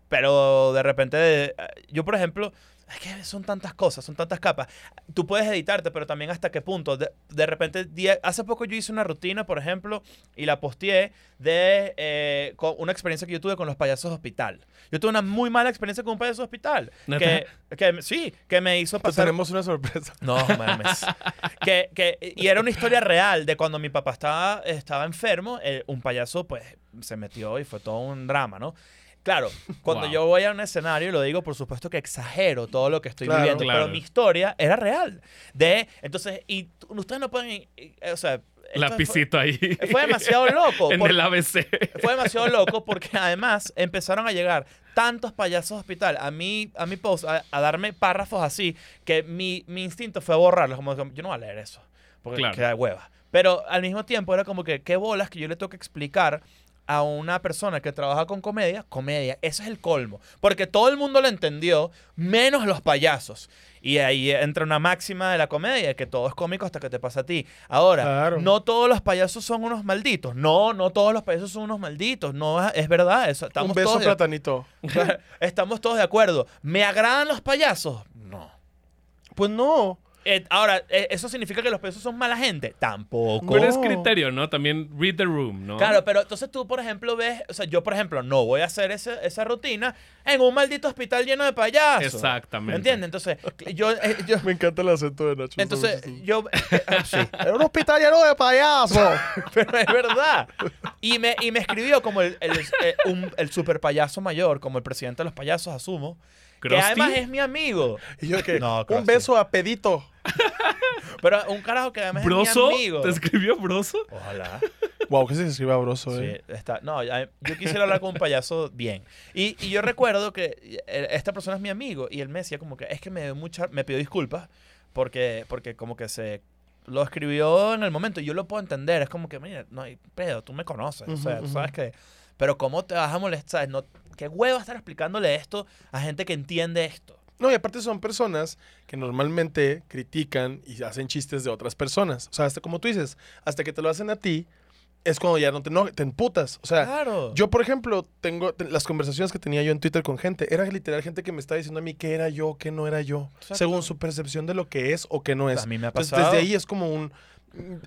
Pero de repente, eh, yo por ejemplo, es que son tantas cosas, son tantas capas. Tú puedes editarte, pero también hasta qué punto. De, de repente, hace poco yo hice una rutina, por ejemplo, y la posteé de eh, con una experiencia que yo tuve con los payasos de hospital. Yo tuve una muy mala experiencia con un payaso de hospital. Que, que sí, que me hizo pasar... tenemos una sorpresa. No, mames. que, que, y era una historia real de cuando mi papá estaba, estaba enfermo, eh, un payaso pues se metió y fue todo un drama, ¿no? Claro, cuando Wow. yo voy a un escenario, lo digo por supuesto que exagero todo lo que estoy Claro. viviendo, Claro. pero mi historia era real. De, entonces, y ustedes no pueden, o sea... Lapicito ahí. Fue, demasiado loco. en por- el ABC. fue demasiado loco porque además empezaron a llegar tantos payasos de hospital a mi, a mi post, a, a darme párrafos así, que mi, mi instinto fue borrarlos. Como yo no voy a leer eso, porque Claro. queda hueva. Pero al mismo tiempo era como que, qué bolas que yo le tengo que explicar a una persona que trabaja con comedia, comedia, ese es el colmo. Porque todo el mundo lo entendió, menos los payasos. Y ahí entra una máxima de la comedia, que todo es cómico hasta que te pasa a ti. Ahora, Claro. no todos los payasos son unos malditos. No, no todos los payasos son unos malditos. No, es verdad. Eso, estamos, Un beso todos de, platanito. estamos todos de acuerdo. ¿Me agradan los payasos? No. Pues no. Eh, ahora, eh, ¿eso significa que los payasos son mala gente? Tampoco. Pero es criterio, ¿no? También read the room, ¿no? Claro, pero entonces tú, por ejemplo, ves, o sea, yo, por ejemplo, no voy a hacer ese- esa rutina en un maldito hospital lleno de payasos. Exactamente. ¿Entiendes? Entonces, yo, eh, yo- Me encanta el acento de Nacho. entonces, yo, sí, Era un hospital lleno de payasos. pero es verdad. Y me, y me escribió como el, el, eh, un- el super payaso mayor, como el presidente de los payasos, asumo, que ¿Krusty? además es mi amigo. y yo que, No, un beso a pedito. Pero un carajo que además ¿Broso? es mi amigo. ¿Te escribió Broso? Ojalá. Wow, que se escribe broso, Sí, eh. está, no, yo quisiera hablar con un payaso bien. Y, y yo recuerdo que eh, esta persona es mi amigo y él me decía como que es que me dio mucha, me pidió disculpas porque, porque como que se lo escribió en el momento y yo lo puedo entender. Es como que, mira, no hay pedo, tú me conoces, o sea, tú ujú. sabes que... Pero ¿cómo te vas a molestar? No, ¿Qué huevo estar explicándole esto a gente que entiende esto? No, y aparte son personas que normalmente critican y hacen chistes de otras personas. O sea, hasta como tú dices, hasta que te lo hacen a ti, es cuando ya no te, no, te emputas. O sea, Claro. yo, por ejemplo, tengo te- las conversaciones que tenía yo en Twitter con gente. Era literal gente que me estaba diciendo a mí qué era yo, qué no era yo. Exacto. Según su percepción de lo que es o que no es. a mí me ha Entonces, pasado. desde ahí es como un...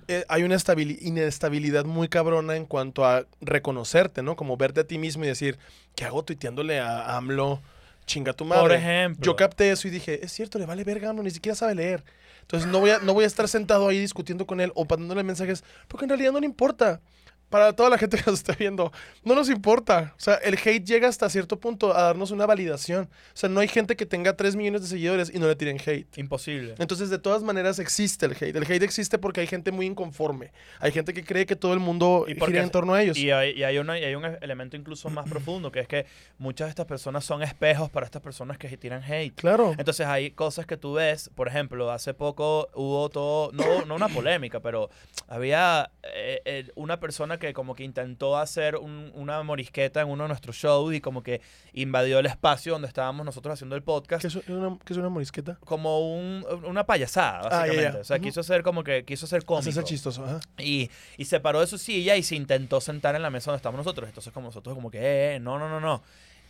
eh, hay una estabili- inestabilidad muy cabrona en cuanto a reconocerte, ¿no? Como verte a ti mismo y decir, ¿qué hago tuiteándole a AMLO? Chinga tu madre. Por ejemplo. Yo capté eso y dije, es cierto, le vale verga, AMLO, ni siquiera sabe leer. Entonces no voy a, no voy a estar sentado ahí discutiendo con él o mandándole mensajes, porque en realidad no le importa. Para toda la gente que nos está viendo, no nos importa. O sea, el hate llega hasta cierto punto a darnos una validación. O sea, no hay gente que tenga 3 millones de seguidores y no le tiren hate. Imposible. Entonces, de todas maneras, existe el hate. El hate existe porque hay gente muy inconforme. Hay gente que cree que todo el mundo Y gira en torno a ellos. Y hay, y hay una- y hay un elemento incluso más profundo, que es que muchas de estas personas son espejos para estas personas que tiran hate. Claro. Entonces hay cosas que tú ves, por ejemplo, hace poco hubo todo, no, no una polémica, pero había eh, eh, una persona que como que intentó hacer un- una morisqueta en uno de nuestros shows y como que invadió el espacio donde estábamos nosotros haciendo el podcast. ¿Qué es una, qué es una morisqueta? Como un- una payasada, Ah, básicamente. O sea, quiso ser como que, quiso ser cómico. Hacerse chistoso. Ajá. Y, y se paró de su silla y se intentó sentar en la mesa donde estamos nosotros. Entonces, como nosotros, como que, eh, eh, no, no, no, no.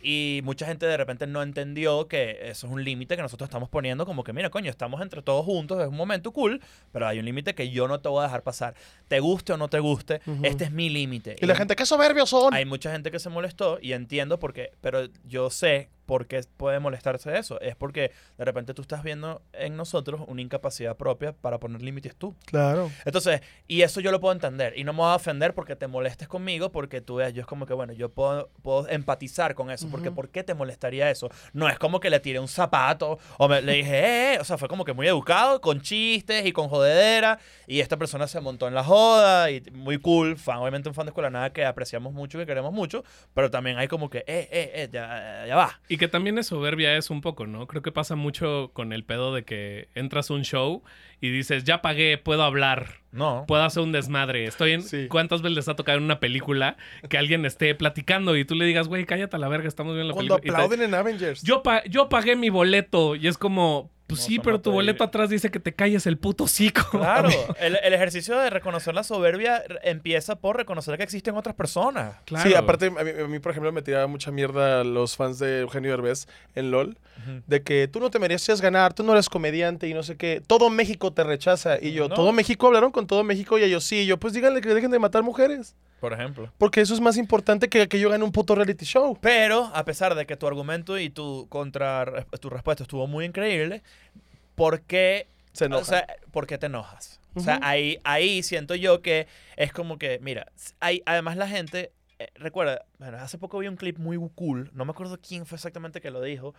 Y mucha gente de repente no entendió que eso es un límite que nosotros estamos poniendo, como que, mira, coño, estamos entre todos juntos, es un momento cool, pero hay un límite que yo no te voy a dejar pasar. Te guste o no te guste, Ujú. este es mi límite. Y la gente, qué soberbios son. Hay mucha gente que se molestó y entiendo por qué, pero yo sé por qué puede molestarse eso. Es porque de repente tú estás viendo en nosotros una incapacidad propia para poner límites tú. Claro. Entonces, y eso yo lo puedo entender. Y no me voy a ofender porque te molestes conmigo, porque tú veas, yo es como que, bueno, yo puedo, puedo empatizar con eso. Porque. ¿por qué te molestaría eso? No es como que le tiré un zapato o me, le dije, eh, eh. O sea, fue como que muy educado, con chistes y con jodedera. Y esta persona se montó en la joda y muy cool. Fan, obviamente un fan de Escuela Nada que apreciamos mucho, que queremos mucho. Pero también hay como que, eh, eh, eh, ya, ya va. ¿Y y que también es soberbia es un poco, ¿no? Creo que pasa mucho con el pedo de que entras a un show y dices, ya pagué, puedo hablar, No. puedo hacer un desmadre. Estoy en... Sí. ¿Cuántas veces les ha tocado en una película que alguien esté platicando y tú le digas, güey, cállate a la verga, estamos viendo la Cuando película? Te- aplauden en Avengers. yo, pa- yo pagué mi boleto y es como, pues No, sí, pero tu boleto atrás dice que te calles el puto cico. Claro, el, el ejercicio de reconocer la soberbia empieza por reconocer que existen otras personas. Claro. Sí, aparte, a mí, a mí, por ejemplo, me tiraba mucha mierda los fans de Eugenio Derbez en LOL, de que tú no te merecías ganar, tú no eres comediante y no sé qué. Todo México te rechaza. Y yo, No. ¿todo México hablaron con todo México? Y ellos, sí. Y yo, pues díganle que dejen de matar mujeres. Por ejemplo. Porque eso es más importante que que yo gane un puto reality show. Pero, a pesar de que tu argumento y tu contra tu respuesta estuvo muy increíble, ¿por qué, Se enoja. o sea, ¿por qué te enojas? O sea, ahí, ahí siento yo que es como que, mira, hay, además la gente, eh, recuerda, bueno, hace poco vi un clip muy cool, no me acuerdo quién fue exactamente que lo dijo,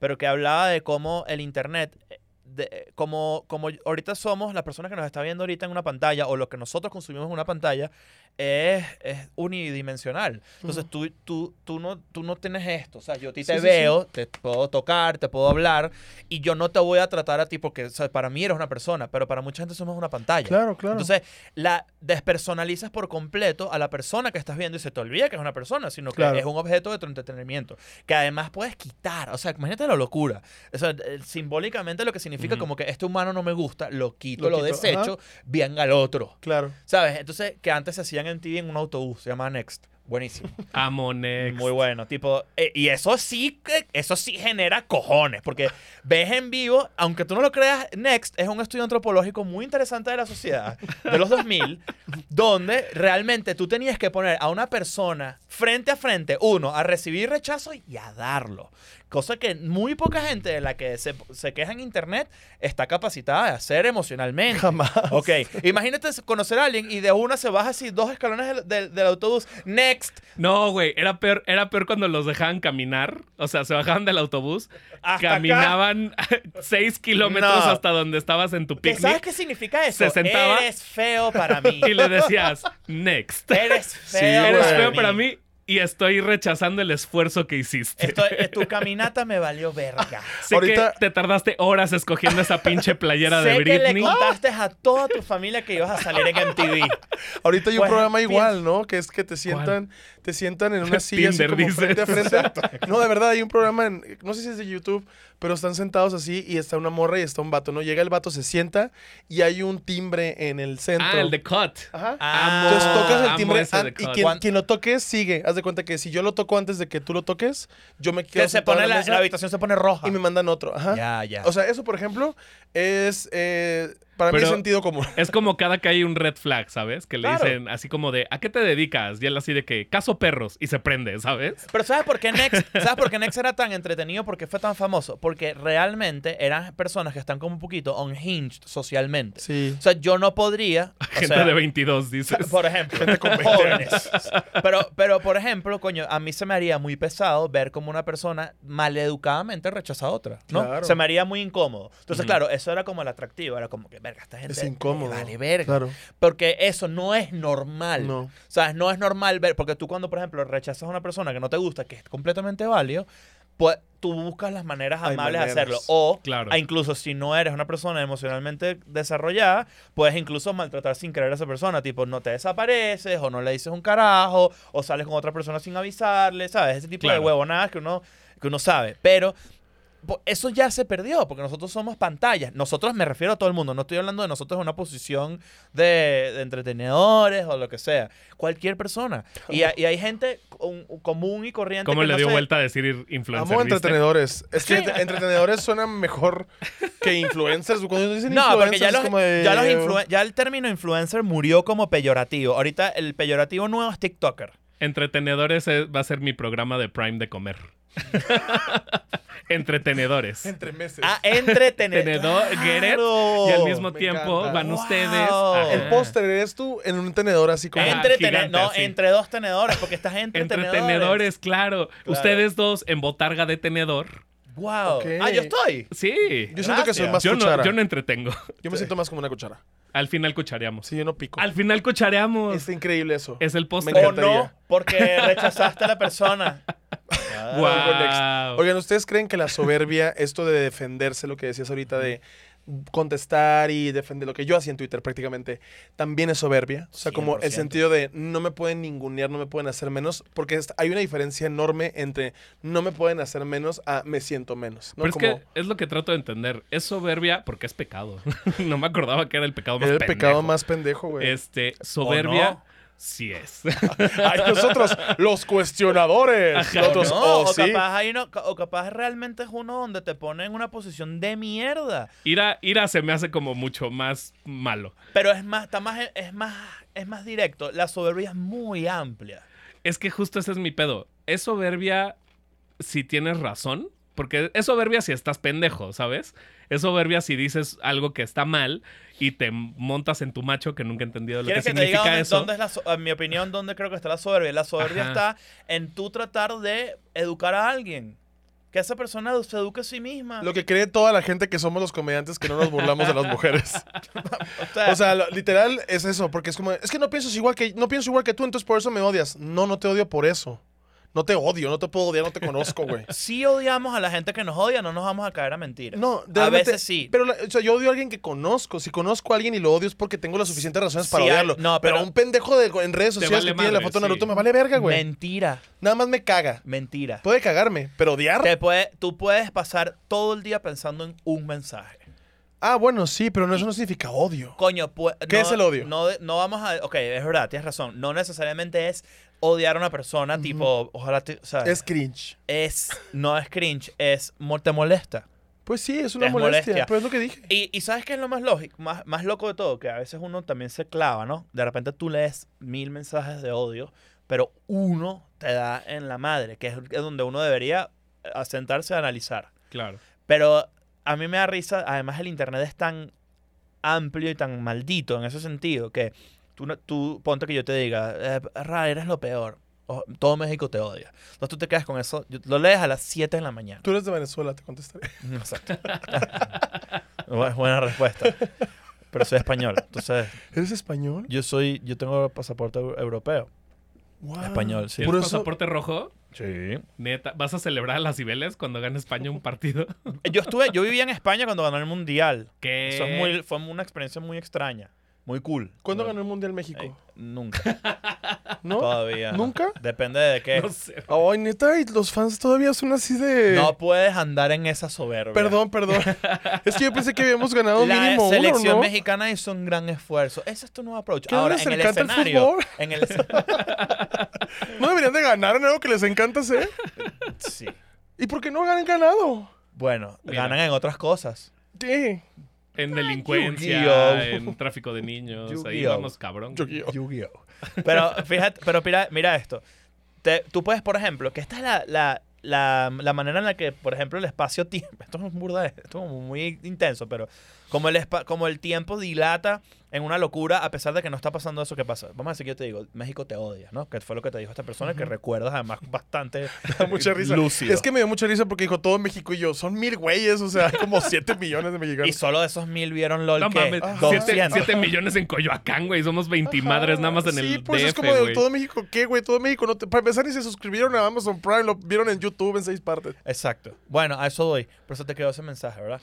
pero que hablaba de cómo el internet, eh, de- como, como ahorita somos las personas que nos está viendo ahorita en una pantalla o lo que nosotros consumimos en una pantalla es, es unidimensional. Entonces tú, tú, tú, no, tú no tienes esto. O sea, yo a ti Sí, te sí, sí. veo, te puedo tocar, te puedo hablar y yo no te voy a tratar a ti porque o sea, para mí eres una persona, pero para mucha gente somos una pantalla. Claro, claro. Entonces, la despersonalizas por completo a la persona que estás viendo y se te olvida que es una persona, sino que Claro. es un objeto de tu entretenimiento. Que además puedes quitar. O sea, imagínate la locura. O sea, eh, simbólicamente lo que significa Ujú. como que este humano no me gusta, lo quito, Lo lo, quito, desecho, bien al otro. claro. ¿Sabes? Entonces, que antes se hacían en TV en un autobús, se llamaba Next. Buenísimo. Amo Next. Muy bueno, tipo, eh, y eso sí, eso sí genera cojones, porque ves en vivo, aunque tú no lo creas, Next es un estudio antropológico muy interesante de la sociedad de los 2000, donde realmente tú tenías que poner a una persona frente a frente, uno, a recibir rechazo y a darlo. Cosa que muy poca gente de la que se, se queja en internet está capacitada de hacer emocionalmente. Jamás. Ok, imagínate conocer a alguien y de una se baja así dos escalones del, del- del autobús. Next. No, güey, era peor, era peor cuando los dejaban caminar. O sea, se bajaban del autobús, Hasta acá. caminaban seis kilómetros No. hasta donde estabas en tu ¿Qué- ¿Sabes picnic qué significa eso? Se sentaba- Eres feo para mí. y le decías, next. Eres feo. Sí, Eres feo para mí y estoy rechazando el esfuerzo que hiciste. Eh, tu caminata me valió verga. sé ahorita- que te tardaste horas escogiendo esa pinche playera sé de que le Britney. contaste a toda tu familia que ibas a salir en MTV. Ahorita hay un Pues, programa igual, ¿no? Que es que te sientan, te sientan en una silla así Tinder, como dices. frente a frente. No, de verdad, hay un programa, en, no sé si es de YouTube, pero están sentados así y está una morra y está un vato, ¿no? Llega el vato, se sienta y hay un timbre en el centro. Ah, el de Cut. Ajá. Ah, Entonces tocas el timbre an- y quien, quien lo toques sigue. Haz de cuenta que si yo lo toco antes de que tú lo toques, yo me quedo Que se pone en la, la habitación se pone roja. y me mandan otro. Ajá. Ya, ya. O sea, eso, por ejemplo, es eh, para mí Pero- es sentido común. Es como cada que hay un red flag, ¿sabes? Que le Claro. dicen así como de, ¿a qué te dedicas? Y él así de que, caso perros. Y se prende, ¿sabes? Pero ¿sabes por qué Next? ¿Sabes por qué Next era tan entretenido? Porque fue tan famoso. Porque realmente eran personas que están como un poquito unhinged socialmente. Sí. O sea, yo no podría. o Gente sea, de 22, dices. Por ejemplo, jóvenes. Pero, pero, por ejemplo, coño, a mí se me haría muy pesado ver como una persona maleducadamente rechaza a otra, ¿no? Claro. Se me haría muy incómodo. Entonces, Ujú. claro, eso era como el atractivo. Era como que, verga, esta gente Es incómodo. me vale verga. Claro. Porque eso no es normal. No. O sea, no es normal ver, porque tú cuando, por ejemplo, rechazas a una persona que no te gusta, que es completamente válido, pues tú buscas las maneras Hay amables de hacerlo. O, Claro. a incluso si no eres una persona emocionalmente desarrollada, puedes incluso maltratar sin querer a esa persona. Tipo, no te desapareces, o no le dices un carajo, o sales con otra persona sin avisarle, ¿sabes? Ese tipo Claro. de huevonadas que uno, que uno sabe. Pero eso ya se perdió, porque nosotros somos pantallas. Nosotros me refiero a todo el mundo. No estoy hablando de nosotros en una posición de, de entretenedores o lo que sea. Cualquier persona. Y, hay- y hay gente un- común y corriente. ¿Cómo que le no dio se- vuelta a decir influencer? Amo entretenedores. Es que entre- entretenedores suenan mejor que influencers. Cuando dicen No, porque ya, los, como de- ya, los ya el término influencer murió como peyorativo. Ahorita el peyorativo nuevo es TikToker. Entretenedores es- va a ser mi programa de Prime de comer. Entretenedores. Entre meses. Ah, entretenedor. Claro. Y al mismo me tiempo encanta. van Wow. ustedes. El el póster eres tú en un tenedor así como... Gigante, no, así. entre dos tenedores, porque estás entre, Entretenedores, claro. Ustedes dos en botarga de tenedor. Wow. Ah, yo estoy. Sí. Yo siento que soy más Yo no, cuchara. yo no entretengo. Yo me siento más como una cuchara. Al final cuchareamos. Sí, yo no pico. Al final cuchareamos. Está increíble eso. Es el postre. O no, porque rechazaste a la persona. Guau. Oigan, ¿ustedes creen que la soberbia, esto de defenderse, lo que decías ahorita de contestar y defender lo que yo hacía en Twitter prácticamente, también es soberbia? O sea, como el 100%. sentido de no me pueden ningunear, no me pueden hacer menos, porque hay una diferencia enorme entre no me pueden hacer menos a me siento menos. ¿no? Pero es Como que es lo que trato de entender. Es soberbia porque es pecado. no me acordaba que era el pecado más era el pendejo. pecado más pendejo, güey. Este, soberbia no? Sí es. Ay, nosotros, los cuestionadores. Ajá. Nosotros, No, oh, o, sí. capaz hay uno- o capaz realmente es uno donde te pone en una posición de mierda. Ira, ira se me hace como mucho más malo. Pero es más, está más, es más, es más directo. La soberbia es muy amplia. Es que justo ese es mi pedo. Es soberbia si tienes razón. Porque es soberbia si estás pendejo, ¿sabes? Es soberbia si dices algo que está mal y te montas en tu macho que nunca he entendido lo que ¿Quieres que, te diga significa dónde, eso. dónde es la, so- en mi opinión, dónde creo que está la soberbia? La soberbia Ajá. está en tú tratar de educar a alguien. Que esa persona se eduque a sí misma. Lo que cree toda la gente que somos los comediantes que no nos burlamos de las mujeres. o sea, O sea, lo- literal es eso, porque es como, es que no piensas igual que no pienso igual que tú, entonces por eso me odias. No, no te odio por eso. No te odio, no te puedo odiar, no te conozco, güey. si odiamos a la gente que nos odia, no nos vamos a caer a mentiras. No, a realmente- veces sí. Pero, la- o sea, yo odio a alguien que conozco. Si conozco a alguien y lo odio es porque tengo las suficientes razones para Sí, hay- odiarlo. no, pero, pero- un pendejo de, en redes sociales vale que tiene la foto de Naruto sí. me vale verga, güey. Mentira, Nada más me caga. mentira. Puede cagarme, pero odiar. Te puede, tú puedes pasar todo el día pensando en un mensaje. Ah, bueno, sí, pero no, eso no significa odio. Coño, pues. ¿Qué no- es el odio? No, no vamos a. Ok, es verdad, tienes razón. No necesariamente es odiar a una persona, tipo, ojalá te. O sea, Es cringe. es- No es cringe, es. mo- Te molesta. Pues sí, es una Es molestia, molestia. pero es lo que dije. Y, y ¿sabes qué es lo más lógico? Más, más loco de todo, que a veces uno también se clava, ¿no? De repente tú lees mil mensajes de odio, pero uno te da en la madre, que es, es donde uno debería eh, sentarse a analizar. Claro. Pero a mí me da risa, además el internet es tan amplio y tan maldito en ese sentido que tú, tú ponte que yo te diga, eh, Ra, eres lo peor. O, todo México te odia. Entonces tú te quedas con eso, yo- lo lees a las 7 de la mañana. Tú eres de Venezuela, te contestaré. Exacto. Bu- Buena respuesta. Pero soy español, entonces ¿Eres español? yo soy, yo tengo pasaporte eu- europeo. Wow. Español, sí. ¿Tienes pasaporte rojo? Sí. Neta, ¿vas a celebrar a las Cibeles cuando gane España un partido? Yo estuve, yo vivía en España cuando ganó el mundial. ¿Qué? Eso es muy, fue una experiencia muy extraña, muy cool. ¿Cuándo ganó el Mundial México? Eh, nunca. ¿No? Todavía. ¿Nunca? Depende de qué. No sé. Ay, neta, y los fans todavía son así de... No puedes andar en esa soberbia. Perdón, perdón. es que yo pensé que habíamos ganado La mínimo selección uno, ¿no? mexicana hizo un gran esfuerzo. Ese es tu nuevo approach. ¿Qué no Ahora, les en el encanta el escenario. fútbol? En el ¿No deberían de ganar en algo que les encanta hacer? Sí. ¿Y por qué no han ganado? Bueno, Mira. ganan en otras cosas. ¿Qué? En delincuencia, Yu-Gi-Oh. en tráfico de niños. Ahí Yu-Gi-Oh. vamos, cabrón. Yu-Gi-Oh. Pero fíjate, pero mira, mira esto. Te- tú puedes, por ejemplo, que esta es la, la, la, la manera en la que, por ejemplo, el espacio-tiempo. Esto es un burda, esto es muy intenso, pero como el, espa- como el tiempo dilata en una locura a pesar de que no está pasando eso que pasa. Vamos a decir que yo te digo, México te odia, ¿no? Que fue lo que te dijo esta persona que recuerdas además bastante mucha risa. lúcido. Es que me dio mucha risa porque dijo todo México y yo, son mil güeyes, o sea, hay como siete millones de Y mexicanos. solo de esos mil vieron LOL No que mames, Ajá. 7 200. millones en Coyoacán, güey. Somos 20 madres nada más en sí, el pues DF, es como de todo México, ¿qué, güey? Todo México, no te... para empezar, ni se suscribieron a Amazon Prime, lo vieron en YouTube en seis partes. Exacto. Bueno, a eso voy. Por eso te quedó ese mensaje, ¿verdad?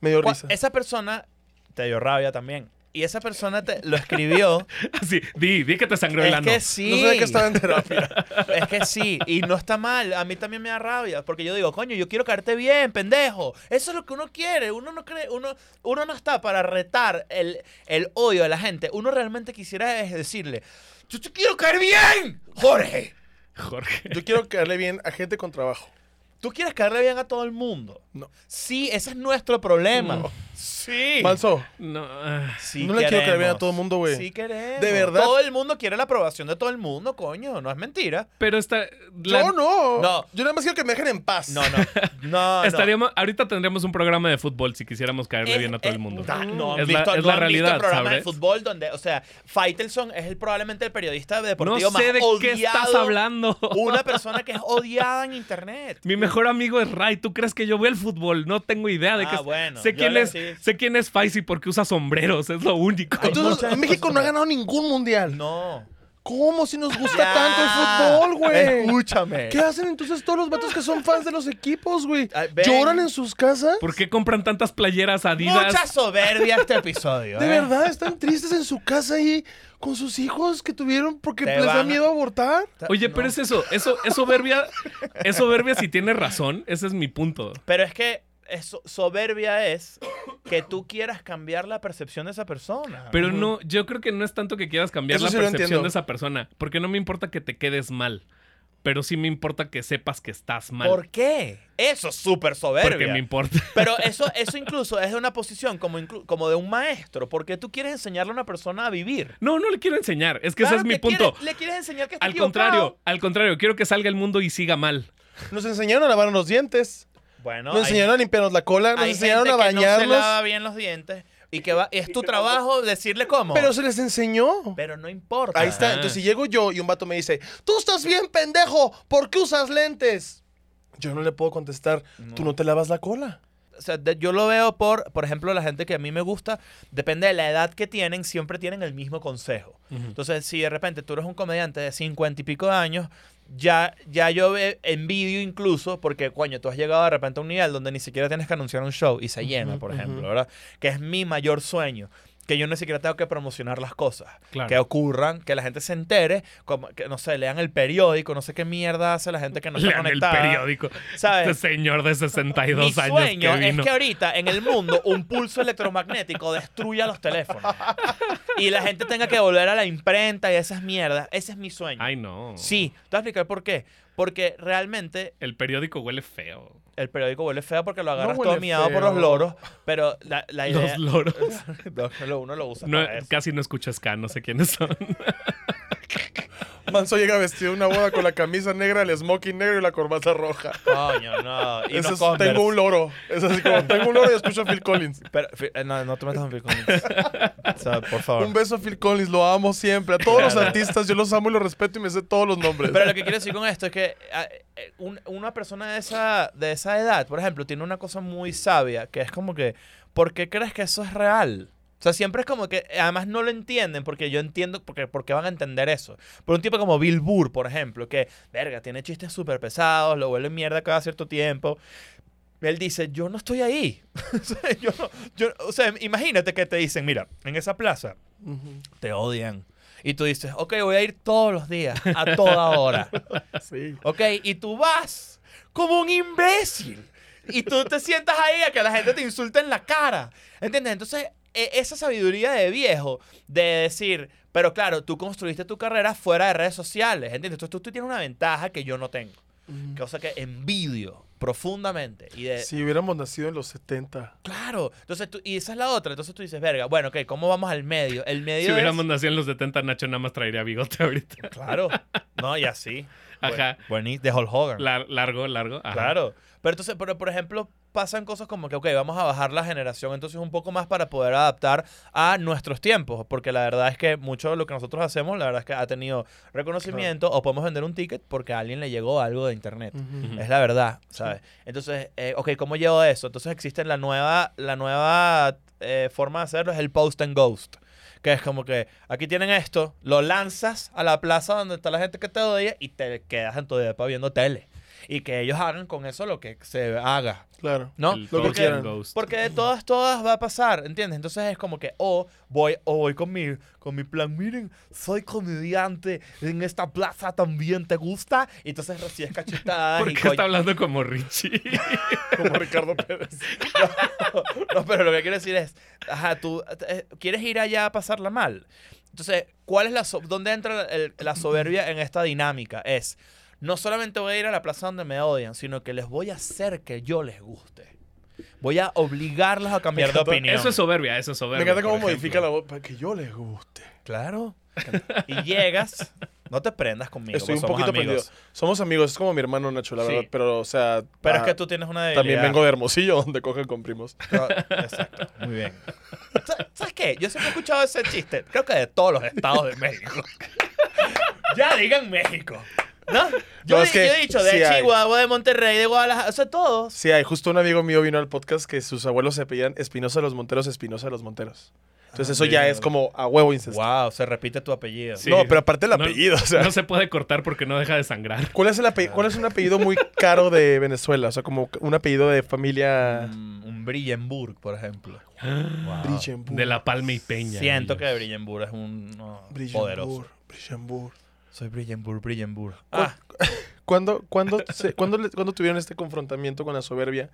Me dio risa. Esa persona te dio rabia también. Y esa persona te lo escribió. Sí, di, di que te sangró el es ano. que sí. No sabía que estaba en terapia. Es que sí. Y no está mal. A mí también me da rabia. Porque yo digo, coño, yo quiero caerte bien, pendejo. Eso es lo que uno quiere. Uno no cree, uno, uno no está para retar el, el odio de la gente. Uno realmente quisiera es decirle, yo te quiero caer bien, Jorge. Jorge. Yo quiero caerle bien a gente con trabajo. Tú quieres caerle bien a todo el mundo. No. Sí, ese es nuestro problema. No. Sí. Manso, No, ah, Sí No le quiero caer bien a todo el mundo, güey. Sí queremos. De verdad. Todo el mundo quiere la aprobación de todo el mundo, coño. No es mentira. pero está. la- yo no. No. Yo nada más quiero que me dejen en paz. No, no. No, no. Estaríamos, ahorita tendríamos un programa de fútbol si quisiéramos caerle Es- bien a todo es- el mundo. da- no Es la- visto, es no la han visto realidad, programas de fútbol donde, o sea, Faitelson es el, probablemente el periodista No deportivo más sé de odiado. qué estás hablando. Una persona que es odiada en internet. Mi mejor amigo es Ray. ¿Tú crees que yo veo el fútbol? No tengo idea de Ah, qué. bueno, sé quién es. sí. Sé quién es Faisy porque usa sombreros. Es lo único. Entonces, muchas México no ha ganado ningún mundial. No. ¿Cómo? Si nos gusta Ya. tanto el fútbol, güey. Escúchame. ¿Qué hacen entonces todos los vatos que son fans de los equipos, güey? Ay, ven. ¿Lloran en sus casas? ¿Por qué compran tantas playeras Adidas? Mucha soberbia este episodio. ¿De ¿eh? verdad están tristes en su casa ahí con sus hijos que tuvieron porque Te les da van miedo abortar? Oye, No. pero es eso, eso, es soberbia, es soberbia si tienes razón, ese es mi punto. Pero es que eso- soberbia es que tú quieras cambiar la percepción de esa persona. Pero no, yo creo que no es tanto que quieras cambiar Eso la sí percepción de esa persona, porque no me importa que te quedes mal, pero sí me importa que sepas que estás mal. ¿Por qué? Eso es súper soberbia. Porque me importa. Pero eso, eso incluso es de una posición como, como de un maestro, porque tú quieres enseñarle a una persona a vivir. No, no le quiero enseñar, es que Claro ese es mi punto. quiere- le quieres enseñar que está Al equivocado. contrario, al contrario, quiero que salga el mundo y siga mal. Nos enseñaron a lavarnos los dientes. Bueno, nos hay- enseñaron a limpiarnos la cola. Nos enseñaron gente a que no se bañarnos. lava bien los dientes y que va, es tu trabajo decirle cómo. pero se les enseñó. Pero no importa. Ahí está. Entonces, si llego yo y un vato me dice, tú estás bien, pendejo, ¿por qué usas lentes? Yo no le puedo contestar, tú no te lavas la cola. O sea, de- yo lo veo por, por ejemplo, la gente que a mí me gusta, depende de la edad que tienen, siempre tienen el mismo consejo. Entonces, si de repente tú eres un comediante de cincuenta y pico de años, ya, ya yo envidio incluso, porque, coño, tú has llegado de repente a un nivel donde ni siquiera tienes que anunciar un show y se llena, por ejemplo, ¿verdad? Que es mi mayor sueño. Que yo ni siquiera tengo que promocionar las cosas. Claro. Que ocurran, que la gente se entere, como que, no sé, lean el periódico, no sé qué mierda hace la gente que no está Lean el conectada. periódico. ¿Sabes? Este señor de 62 Mi años sueño que es que ahorita en el mundo un pulso electromagnético destruya los teléfonos. Y la gente tenga que volver a la imprenta y esas mierdas. Ese es mi sueño. Ay, no. Sí, te voy a explicar por qué. Porque realmente El periódico huele feo. El periódico huele feo porque lo agarras todo miado por los loros. Pero la, la idea. Los loros. No, lo- uno lo usa No, para eso. casi no escuchas acá, no sé quiénes son. Manso llega vestido una boda con la camisa negra, el smoking negro y la corbata roja. Coño, no. Y Ese no es, Converse. tengo un loro. Es así como, tengo un loro y escucho a Phil Collins. Pero, eh, no, no te metas en Phil Collins. O sea, por favor. Un beso a Phil Collins, lo amo siempre. A todos los artistas, yo los amo y los respeto y me sé todos los nombres. Pero lo que quiero decir con esto es que eh, un- una persona de esa, de esa edad, por ejemplo, tiene una cosa muy sabia, que es como que, ¿por qué crees que eso es real? O sea, siempre es como que, además no lo entienden, porque yo entiendo, porque, porque van a entender eso. Por un tipo como Bill Burr, por ejemplo, que, verga, tiene chistes súper pesados, lo vuelve mierda cada cierto tiempo. Él dice, yo no estoy ahí. o, sea, yo no- yo- o sea, imagínate que te dicen, mira, en esa plaza Ujú. te odian. Y tú dices, ok, voy a ir todos los días, a toda hora. Sí. Ok, y tú vas como un imbécil. Y tú te sientas ahí a que la gente te insulte en la cara. ¿Entiendes? Entonces, esa sabiduría de viejo, de decir, pero claro, tú construiste tu carrera fuera de redes sociales. ¿Entiendes? Entonces tú, tú tienes una ventaja que yo no tengo. Cosa que envidio profundamente. Y de, Si hubiéramos nacido en los 70. Claro. Entonces tú, y esa es la otra. Entonces tú dices, verga, bueno, ok, ¿cómo vamos al medio? El medio Si hubiéramos es- nacido en los 70, Nacho nada más traería bigote ahorita. Claro. No, y así. Ajá. Buenísimo. De Hulk Hogan. Lar- largo, largo. ajá. Claro. Pero entonces, pero, por ejemplo, pasan cosas como que, ok, vamos a bajar la generación entonces un poco más para poder adaptar a nuestros tiempos. Porque la verdad es que mucho de lo que nosotros hacemos, la verdad es que ha tenido reconocimiento o podemos vender un ticket porque a alguien le llegó algo de internet. Es la verdad, ¿sabes? Entonces, eh, ok, ¿cómo llevo eso? Entonces existe la nueva, la nueva eh, forma de hacerlo, es el post and ghost. Que es como que aquí tienen esto, lo lanzas a la plaza donde está la gente que te odia y te quedas en tu depa viendo tele. Y que ellos hagan con eso lo que se haga. Claro. ¿No? El Lo que quieran. and ghost. Porque de todas, todas va a pasar, ¿entiendes? Entonces es como que, o voy, o voy con mi, con mi plan, miren, soy comediante, en esta plaza también te gusta, y entonces recibes cachetadas ¿Por y qué coño- está hablando como Richie? Como Ricardo Pérez. No, pero lo que quiero decir es, ajá, tú eh, quieres ir allá a pasarla mal. Entonces, ¿cuál es la so- dónde entra el- la soberbia en esta dinámica? Es no solamente voy a ir a la plaza donde me odian, sino que les voy a hacer que yo les guste. Voy a obligarlos a cambiar de opinión. Eso es soberbia, eso es soberbia. Me encanta cómo modifica la voz para que yo le guste. Claro. Y llegas, no te prendas conmigo. Estoy un somos poquito amigos. prendido. Somos amigos, es como mi hermano Nacho, la Sí. verdad. Pero, o sea. Pero ah, es que tú tienes una debilidad. También vengo de Hermosillo, donde cogen con primos. No, Exacto, muy bien. Sa- ¿Sabes qué? Yo siempre he escuchado ese chiste, creo que de todos los estados de México. ya digan México. ¿No? Yo, No, di- es que yo he dicho de sí hay. Chihuahua, de Monterrey, de Guadalajara, o sea, todos. Sí, hay justo un amigo mío vino al podcast que sus abuelos se pedían Espinosa de los Monteros, Espinosa de los Monteros. Entonces eso ya es como a huevo incesto. Wow, se repite tu apellido. Sí. No, pero aparte el No- apellido, o sea. No se puede cortar porque no deja de sangrar. ¿Cuál es, el ¿Cuál es un apellido muy caro de Venezuela? O sea, como un apellido de familia Mm, un Brillenburg, por ejemplo. Wow. Brillenburg. De la Palma y Peña. Siento ellos. que Brillenburg es un no, Brillenburg, poderoso. Brillenburg. Soy Brillenburg, Brillenburg. ¿Cuál- Ah, ¿Cuándo, cuándo, se- cuándo le- cuándo tuvieron este confrontamiento con la soberbia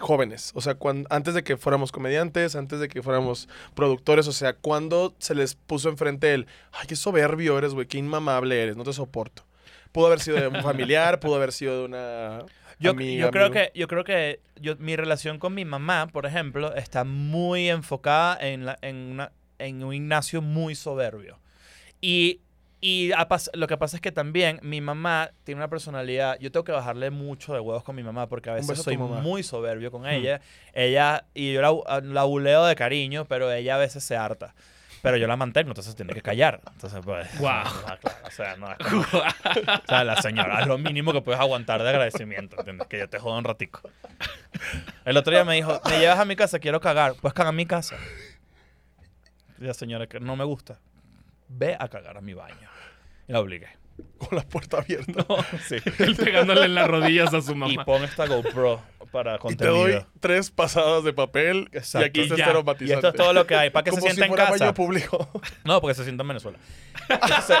jóvenes? O sea, antes de que fuéramos comediantes, antes de que fuéramos productores, o sea, ¿cuándo se les puso enfrente el, ay, qué soberbio eres, güey, qué inmamable eres, no te soporto? Pudo haber sido de un familiar, pudo haber sido de una yo, amiga, yo creo amigo. que yo creo que yo, mi relación con mi mamá, por ejemplo, está muy enfocada en, la- en, una- en un Ignacio muy soberbio. Y, y lo que pasa es que también mi mamá tiene una personalidad. Yo tengo que bajarle mucho de huevos con mi mamá porque a veces a soy muy soberbio con ella. Ella, y yo la, la buleo de cariño, pero ella a veces se harta. Pero yo la mantengo, entonces tiene que callar. Entonces, pues. No, claro, o sea, no es como- o sea, la señora es lo mínimo que puedes aguantar de agradecimiento, ¿entiendes? Que yo te jodo un ratico. El otro día me dijo, ¿me llevas a mi casa? Quiero cagar. Pues caga en mi casa. Y la señora, que no me gusta. Ve a cagar a mi baño. Y la obligué. con la puerta abierta. Sí. Él pegándole en las rodillas a su Y mamá. pon esta GoPro para Y te contenido. doy tres pasadas de papel Exacto. y aquí Y está ya. estereomatizante. y esto es todo lo que hay, para que Como se sienta si en fuera casa. baño público. No, porque se sienta en Venezuela. Entonces,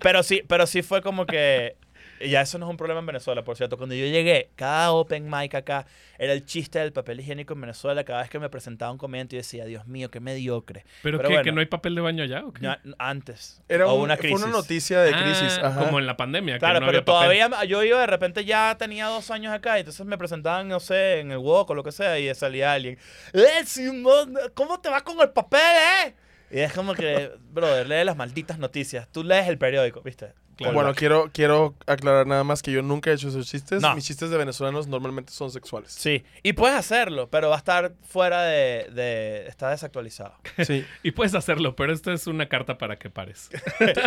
pero sí, pero sí fue como que. Y Ya eso no es un problema en Venezuela, por cierto. Cuando yo llegué, cada open mic acá era el chiste del papel higiénico en Venezuela. Cada vez que me presentaba un comediante, yo decía, Dios mío, qué mediocre. ¿Pero, pero qué? bueno. ¿Que no hay papel de baño allá o qué? Ya, antes. Era un- una fue crisis. una noticia de crisis. Ah, ajá. Como en la pandemia. que Claro, no pero había papel. todavía yo iba de repente ya tenía dos años acá y entonces me presentaban, no sé, en el Wok o lo que sea y salía alguien. ¡Eh, Simón! ¿Cómo te va con el papel, eh? Y es como que, brother, lee las malditas noticias. Tú lees el periódico, ¿viste? Claro. Bueno, quiero, quiero aclarar nada más que yo nunca he hecho esos chistes. No. Mis chistes de venezolanos normalmente son sexuales. Sí, y puedes hacerlo, pero va a estar fuera de... de está desactualizado. Sí. Y puedes hacerlo, pero esto es una carta para que pares. pero,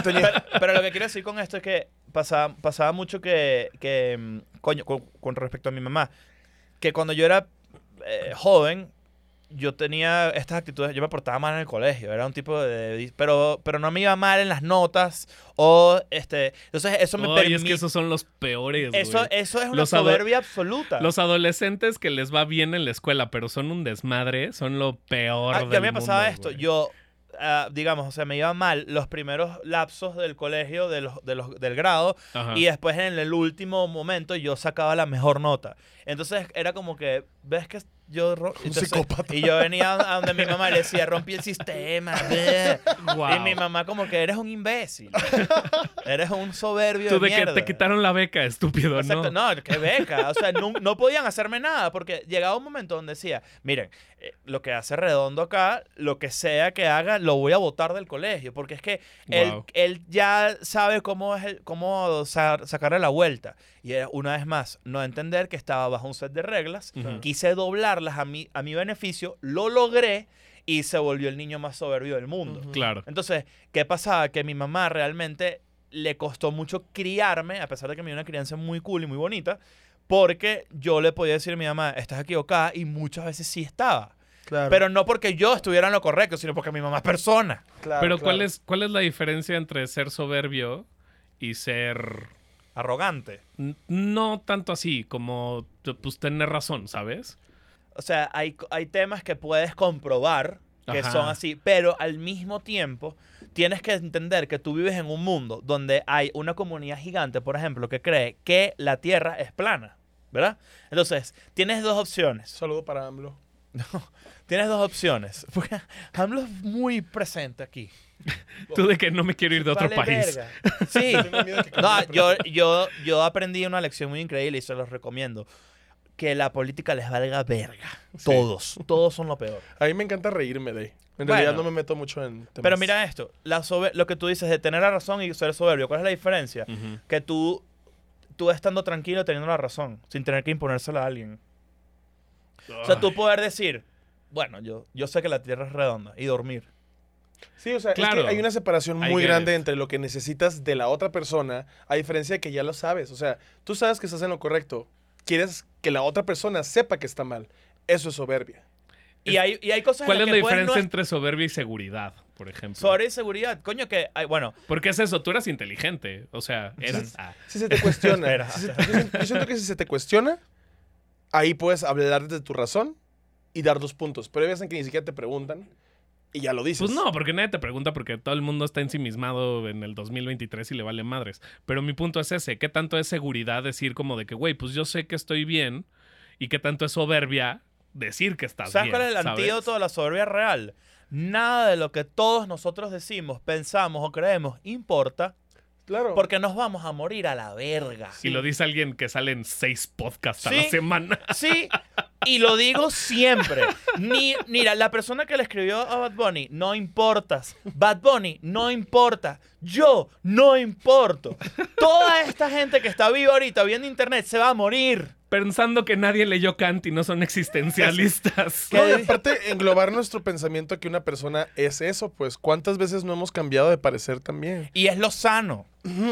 pero lo que quiero decir con esto es que pasaba, pasaba mucho que, que, mm, coño, con, con respecto a mi mamá, que cuando yo era eh, joven, yo tenía estas actitudes, yo me portaba mal en el colegio, era un tipo de... Pero, pero no me iba mal en las notas, o este... Entonces eso me permite... es que esos son los peores, eso, eso es una Los soberbia absoluta. Los adolescentes que les va bien en la escuela, pero son un desmadre, son lo peor Ah, del ya a mí me pasaba mundo, esto. Yo, ah, digamos, o sea, me iba mal los primeros lapsos del colegio, de los, de los, del grado, Ajá. y después en el último momento yo sacaba la mejor nota. Entonces era como que, ¿ves que yo... entonces- psicópata. Y yo venía a donde mi mamá le decía, rompí el sistema. bleh". Guau. Y mi mamá como que eres un imbécil. eres un soberbio Tú de de que mierda. te quitaron la beca, estúpido, Exacto, ¿no? no, qué beca. O sea, no, no podían hacerme nada porque llegaba un momento donde decía, miren, eh, lo que hace Redondo acá, lo que sea que haga, lo voy a votar del colegio. Porque es que él, Wow. él ya sabe cómo, es el, cómo sa- sacarle la vuelta. Y una vez más, no entender que estaba bajo un set de reglas. Quise doblarlas a mi, a mi beneficio, lo logré y se volvió el niño más soberbio del mundo. Claro. Entonces, ¿qué pasaba? Que mi mamá realmente le costó mucho criarme, a pesar de que me dio una crianza muy cool y muy bonita, porque yo le podía decir a mi mamá, estás equivocada, y muchas veces sí estaba. Claro. Pero no porque yo estuviera en lo correcto, sino porque mi mamá es persona. Claro, Pero ¿cuál es, ¿cuál es la diferencia entre ser soberbio y ser... Arrogante. No tanto así, como pues tener razón, ¿sabes? O sea, hay, hay temas que puedes comprobar que Ajá. son así, pero al mismo tiempo tienes que entender que tú vives en un mundo donde hay una comunidad gigante, por ejemplo, que cree que la Tierra es plana, ¿verdad? Entonces, tienes dos opciones. Saludo para AMLO. Tienes dos opciones. Porque AMLO es muy presente aquí. Tú de que no me quiero ir de otro Vale país. verga. Sí. No, yo, yo, yo aprendí una lección muy increíble y se los recomiendo. Que la política les valga verga. Todos. Todos son lo peor. A mí me encanta reírme de ahí. En Bueno. realidad no me meto mucho en temas. Pero mira esto. La sobe- lo que tú dices de tener la razón y ser soberbio. ¿Cuál es la diferencia? Que tú, tú estando tranquilo teniendo la razón. Sin tener que imponérsela a alguien. O sea, tú poder decir... Bueno, yo, yo sé que la Tierra es redonda. Y dormir. Sí, o sea, Claro. es que hay una separación muy grande it. entre lo que necesitas de la otra persona, a diferencia de que ya lo sabes. O sea, tú sabes que estás en lo correcto. Quieres que la otra persona sepa que está mal. Eso es soberbia. Y hay, y hay cosas ¿Cuál en es las la que puedes no diferencia es- entre soberbia y seguridad, por ejemplo? sobre seguridad. Coño, que, hay- bueno, Porque es eso, tú eras inteligente. O sea, eras. ah, Si se te cuestiona. Si se- yo, siento, yo siento que si se te cuestiona, ahí puedes hablar desde tu razón y dar dos puntos. Pero hay veces en que ni siquiera te preguntan y ya lo dices. Pues no, porque nadie te pregunta porque todo el mundo está ensimismado en el 2023 y le vale madres. Pero mi punto es ese, ¿qué tanto es seguridad decir como de que, güey, pues yo sé que estoy bien? ¿Y qué tanto es soberbia decir que estás ¿sabes bien? cuál es el ¿sabes? antídoto de la soberbia real? Nada de lo que todos nosotros decimos, pensamos o creemos importa Claro. porque nos vamos a morir a la verga. Y lo dice alguien que sale en seis podcasts a la semana. Sí, y lo digo siempre. Ni, mira, la persona que le escribió a Bad Bunny, no importas. Bad Bunny, no importa. Yo, no importo. Toda esta gente que está viva ahorita viendo internet se va a morir. Pensando que nadie leyó Kant y no son existencialistas. No, y aparte, englobar nuestro pensamiento a que una persona es eso, pues, ¿cuántas veces no hemos cambiado de parecer también? Y es lo sano.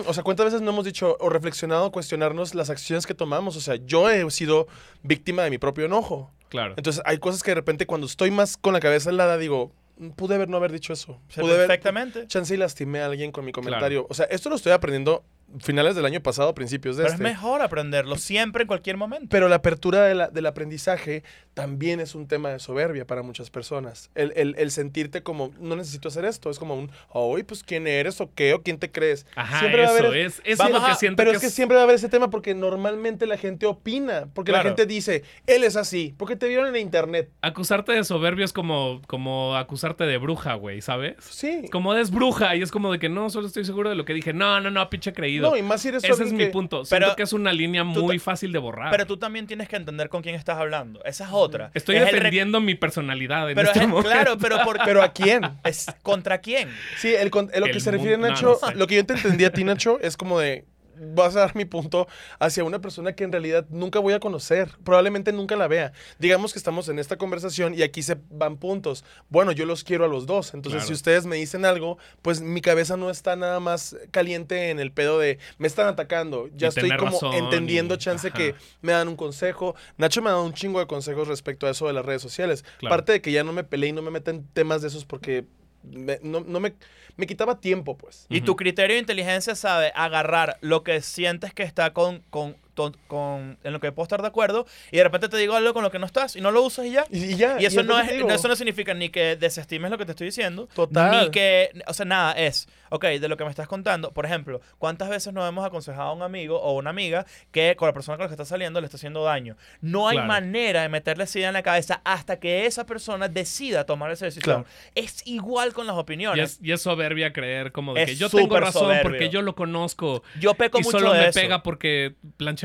O sea, ¿cuántas veces no hemos dicho o reflexionado, cuestionarnos las acciones que tomamos? O sea, yo he sido víctima de mi propio enojo. Claro. Entonces, hay cosas que de repente cuando estoy más con la cabeza helada digo, "Mm, pude haber no haber dicho eso. Pude haber, perfectamente. chance y lastimé a alguien con mi comentario. O sea, esto lo estoy aprendiendo finales del año pasado, principios de Pero es este. mejor aprenderlo siempre, en cualquier momento. Pero la apertura de la- del aprendizaje también es un tema de soberbia para muchas personas. El, el- el sentirte como, no necesito hacer esto, es como un, oye, pues quién eres o qué o quién te crees. Ajá, Siempre va a eso haber- es. Eso es lo que siento Pero que es que siempre va a haber ese tema porque normalmente la gente opina, porque Claro. la gente dice, él es así, porque te vieron en internet. Acusarte de soberbio es como, como acusarte de bruja, güey, ¿sabes? Sí. Como eres bruja y es como de que no, solo estoy seguro de lo que dije. No, no, no, pinche No, y más si eres Ese es mi que- punto. Pero Siento que es una línea muy ta- fácil de borrar. Pero tú también tienes que entender con quién estás hablando. Esa es otra. Estoy Es el re- defendiendo mi personalidad en Pero este es- momento. claro, pero por Pero ¿a quién? es contra quién. Sí, el, lo que se refiere mundo- no, Nacho, no sé. lo que yo te entendí a ti, Nacho, es como de, vas a dar mi punto hacia una persona que en realidad nunca voy a conocer, probablemente nunca la vea. Digamos que estamos en esta conversación y aquí se van puntos. Bueno, yo los quiero a los dos, entonces Claro. si ustedes me dicen algo, pues mi cabeza no está nada más caliente en el pedo de, me están atacando, ya Y estoy como razón entendiendo y- chance ajá. que me dan un consejo. Nacho me ha dado un chingo de consejos respecto a eso de las redes sociales. Claro. Parte de que ya no me peleé y no me meten temas de esos porque me- no, no me, me quitaba tiempo, pues. Y tu criterio de inteligencia sabe agarrar lo que sientes que está con, con, ton- con- en lo que puedo estar de acuerdo y de repente te digo algo con lo que no estás y no lo usas y ya. Y, y ya. Y eso es lo no, es, no- eso no significa ni que desestimes lo que te estoy diciendo. Total. Ni que, o sea, nada, es, ok, de lo que me estás contando, por ejemplo, ¿cuántas veces nos hemos aconsejado a un amigo o una amiga que con la persona con la que está saliendo le está haciendo daño? No hay Claro. manera de meterle esa idea en la cabeza hasta que esa persona decida tomar esa decisión. Claro. Es igual con las Y opiniones. es, y es soberbia creer como de Es que yo tengo razón soberbio. porque yo lo conozco. Yo peco y mucho solo de me eso. pega porque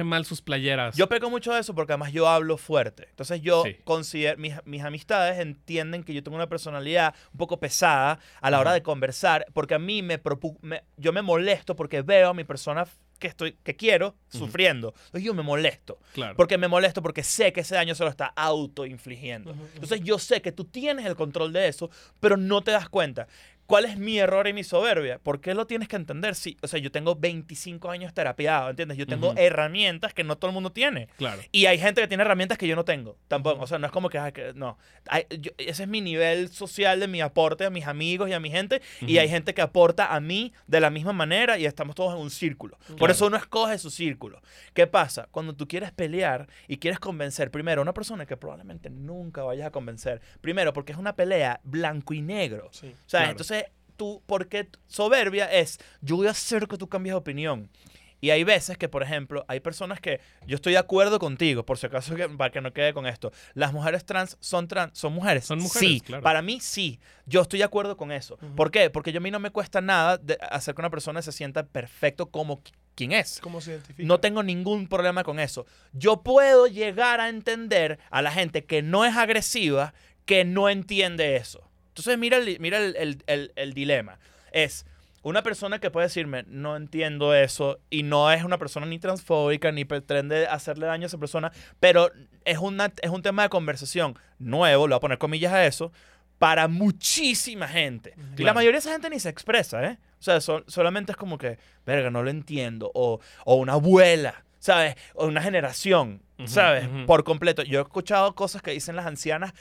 mal sus playeras. Yo peco mucho de eso porque además yo hablo fuerte. Entonces yo Sí. considero, mis, mis amistades entienden que yo tengo una personalidad un poco pesada a la hora de conversar porque a mí me, me- yo me molesto porque veo a mi persona que estoy que quiero sufriendo. Entonces yo me molesto. Claro. Porque me molesto porque sé que ese daño se lo está autoinfligiendo. Entonces yo sé que tú tienes el control de eso, pero no te das cuenta. ¿Cuál es mi error y mi soberbia? ¿Por qué lo tienes que entender? Sí, o sea, yo tengo 25 años terapiado, ¿entiendes? Yo tengo Ujú. herramientas que no todo el mundo tiene. Claro. Y hay gente que tiene herramientas que yo no tengo. Tampoco. O sea, no es como que, ay, que- no. Hay- yo- ese es mi nivel social de mi aporte a mis amigos y a mi gente. Y Ujú. hay gente que aporta a mí de la misma manera y estamos todos en un círculo. Por Claro. eso uno escoge su círculo. ¿Qué pasa? Cuando tú quieres pelear y quieres convencer primero a una persona que probablemente nunca vayas a convencer. Primero, porque es una pelea blanco y negro. Sí. O sea, Claro. entonces tú, porque soberbia es, yo voy a hacer que tú cambies de opinión. Y hay veces que, por ejemplo, hay personas que yo estoy de acuerdo contigo, por si acaso, que, para que no quede con esto. Las mujeres trans son trans, son mujeres. Son mujeres, Sí, claro. para mí sí. Yo estoy de acuerdo con eso. ¿Por qué? Porque yo a mí no me cuesta nada de hacer que una persona se sienta perfecto como qui- quien es. ¿Cómo se identifica? No tengo ningún problema con eso. Yo puedo llegar a entender a la gente que no es agresiva, que no entiende eso. Entonces, mira el, mira el, el- el- el dilema. Es una persona que puede decirme, no entiendo eso, y no es una persona ni transfóbica, ni pretende hacerle daño a esa persona, pero es, una, es un tema de conversación nuevo, le voy a poner comillas a eso, para muchísima gente. Y la mayoría de esa gente ni se expresa, ¿eh? O sea, sol- solamente es como que, verga, no lo entiendo. O, o una abuela. ¿Sabes? O una generación, ¿sabes? Por completo. Yo he escuchado cosas que dicen las ancianas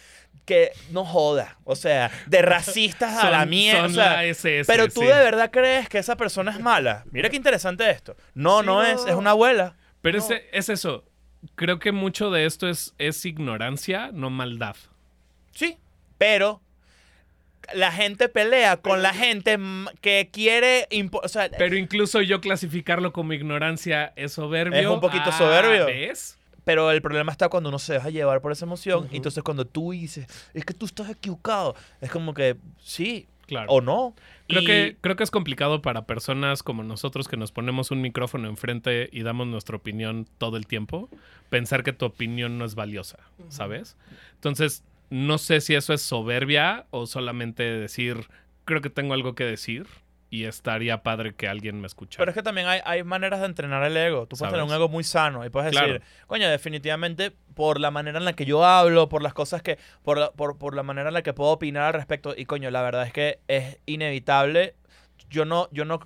que no joda, o sea, de racistas a la Son- mierda. son o sea, la SS, pero tú sí. de verdad crees que esa persona es mala. Mira qué interesante esto. No, Sí, no, no. es, es una abuela. Pero No. ese- es eso. Creo que mucho de esto es, es ignorancia, no maldad. Sí, pero la gente pelea con la gente que quiere, o sea, Pero incluso yo clasificarlo como ignorancia es soberbio. Es un poquito Ah, soberbio. ¿Ves? Pero el problema está cuando uno se deja llevar por esa emoción. Y entonces cuando tú dices, es que tú estás equivocado, es como que sí Claro. o no. Creo, Y- que, creo que es complicado para personas como nosotros que nos ponemos un micrófono enfrente y damos nuestra opinión todo el tiempo, pensar que tu opinión no es valiosa, ¿sabes? Entonces, no sé si eso es soberbia o solamente decir, creo que tengo algo que decir y estaría padre que alguien me escuchara. Pero es que también hay, hay maneras de entrenar el ego. Tú puedes tener un ego muy sano y puedes Claro. decir, coño, definitivamente por la manera en la que yo hablo, por las cosas que, por la, por, por la manera en la que puedo opinar al respecto. Y coño, la verdad es que es inevitable. Yo no, yo no,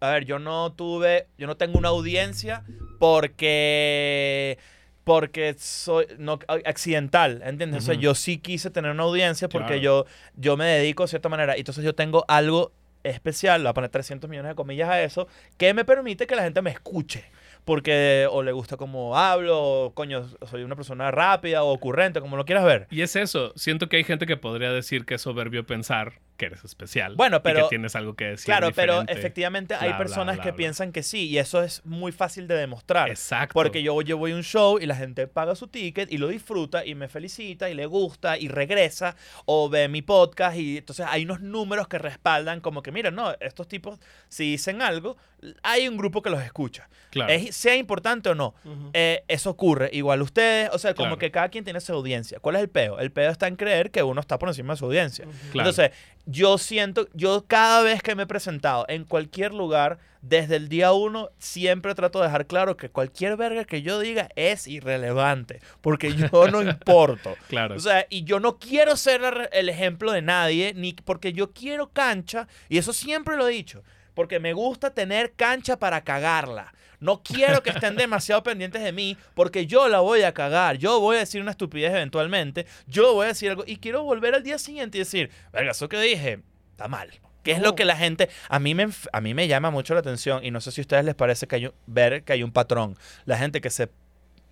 a ver, yo no tuve, yo no tengo una audiencia porque porque soy no accidental, ¿entiendes? O sea, yo sí quise tener una audiencia porque Claro. yo yo me dedico de cierta manera. y Entonces yo tengo algo especial, voy a poner 300 millones de comillas a eso, que me permite que la gente me escuche. Porque o le gusta cómo hablo, o coño, soy una persona rápida o ocurrente, como lo quieras ver. Y es eso, siento que hay gente que podría decir que es soberbio pensar que eres especial. Bueno, y pero- que tienes algo que decir. Claro, pero efectivamente hay bla, personas bla, que piensan que sí, y eso es muy fácil de demostrar. Exacto. Porque yo, yo voy a un show y la gente paga su ticket y lo disfruta y me felicita y le gusta y regresa o ve mi podcast y entonces hay unos números que respaldan como que, mira, no, estos tipos si dicen algo, hay un grupo que los escucha. Claro. Es- sea importante o no, Ujú. eh, eso ocurre. Igual ustedes, o sea, como Claro. que cada quien tiene su audiencia. ¿Cuál es el peo? El peo está en creer que uno está por encima de su audiencia. Claro. Entonces, yo siento, yo cada vez que me he presentado en cualquier lugar, desde el día uno, siempre trato de dejar claro que cualquier verga que yo diga es irrelevante, porque yo no importo. claro. O sea, y yo no quiero ser el- el ejemplo de nadie, ni porque yo quiero cancha, y eso siempre lo he dicho, porque me gusta tener cancha para cagarla. No quiero que estén demasiado pendientes de mí, porque yo la voy a cagar. Yo voy a decir una estupidez eventualmente, yo voy a decir algo, y quiero volver al día siguiente y decir, verga, eso que dije, está mal. ¿Qué es lo No. que la gente, a mí, me, a mí me llama mucho la atención, y no sé si a ustedes les parece que hay un- ver que hay un patrón. La gente que se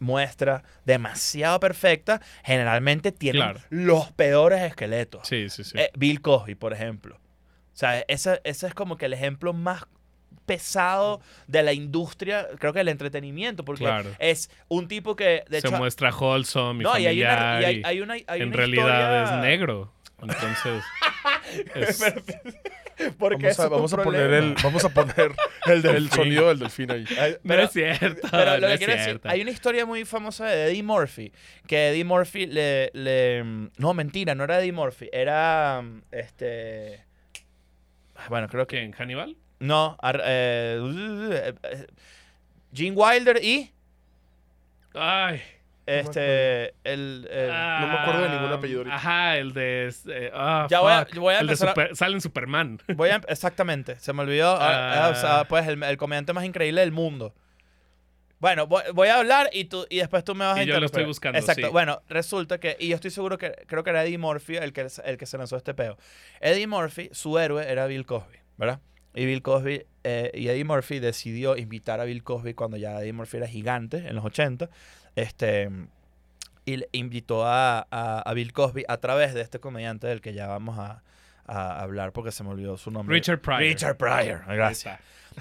muestra demasiado perfecta, generalmente tiene Claro. los peores esqueletos. Sí, sí, sí. Eh, Bill Cosby, por ejemplo. O sea, ese, ese es como que el ejemplo más pesado de la industria, creo que del entretenimiento, porque Claro. es un tipo que, de Se hecho, muestra wholesome y no, y hay familiar. una, y hay, una, hay en una realidad historia- es negro. Entonces. es- Porque Vamos a, vamos poner el, vamos a poner el, delfín. sonido del delfín ahí. No es cierto. Pero lo no que es quiero decir, cierto. hay una historia muy famosa de Eddie Murphy, que Eddie Murphy le, le- No, mentira, no era Eddie Murphy, era... Este... Bueno, creo que... ¿Quién? ¿Hannibal? No, ar- eh, Gene Wilder y... Ay. Este... El, el- No me acuerdo de ningún ah, apellido ahorita. Ajá, el de. eh, Ya voy a- voy a el de empezar a- Super- Sale en Superman. Voy a... Exactamente, se me olvidó. ah, o sea, pues el, el comediante más increíble del mundo. Bueno, voy, voy a hablar y, tú, y después tú me vas a Y yo lo estoy buscando, Exacto. sí. Bueno, resulta que, y yo estoy seguro que, creo que era Eddie Murphy el que, el que se lanzó este peo. Eddie Murphy, su héroe era Bill Cosby, ¿verdad? Y Bill Cosby, eh, y Eddie Murphy decidió invitar a Bill Cosby cuando ya Eddie Murphy era gigante, en los 80, este, y le invitó a, a- a Bill Cosby a través de este comediante del que ya vamos a, a hablar porque se me olvidó su nombre. Richard Pryor. Richard Pryor, gracias.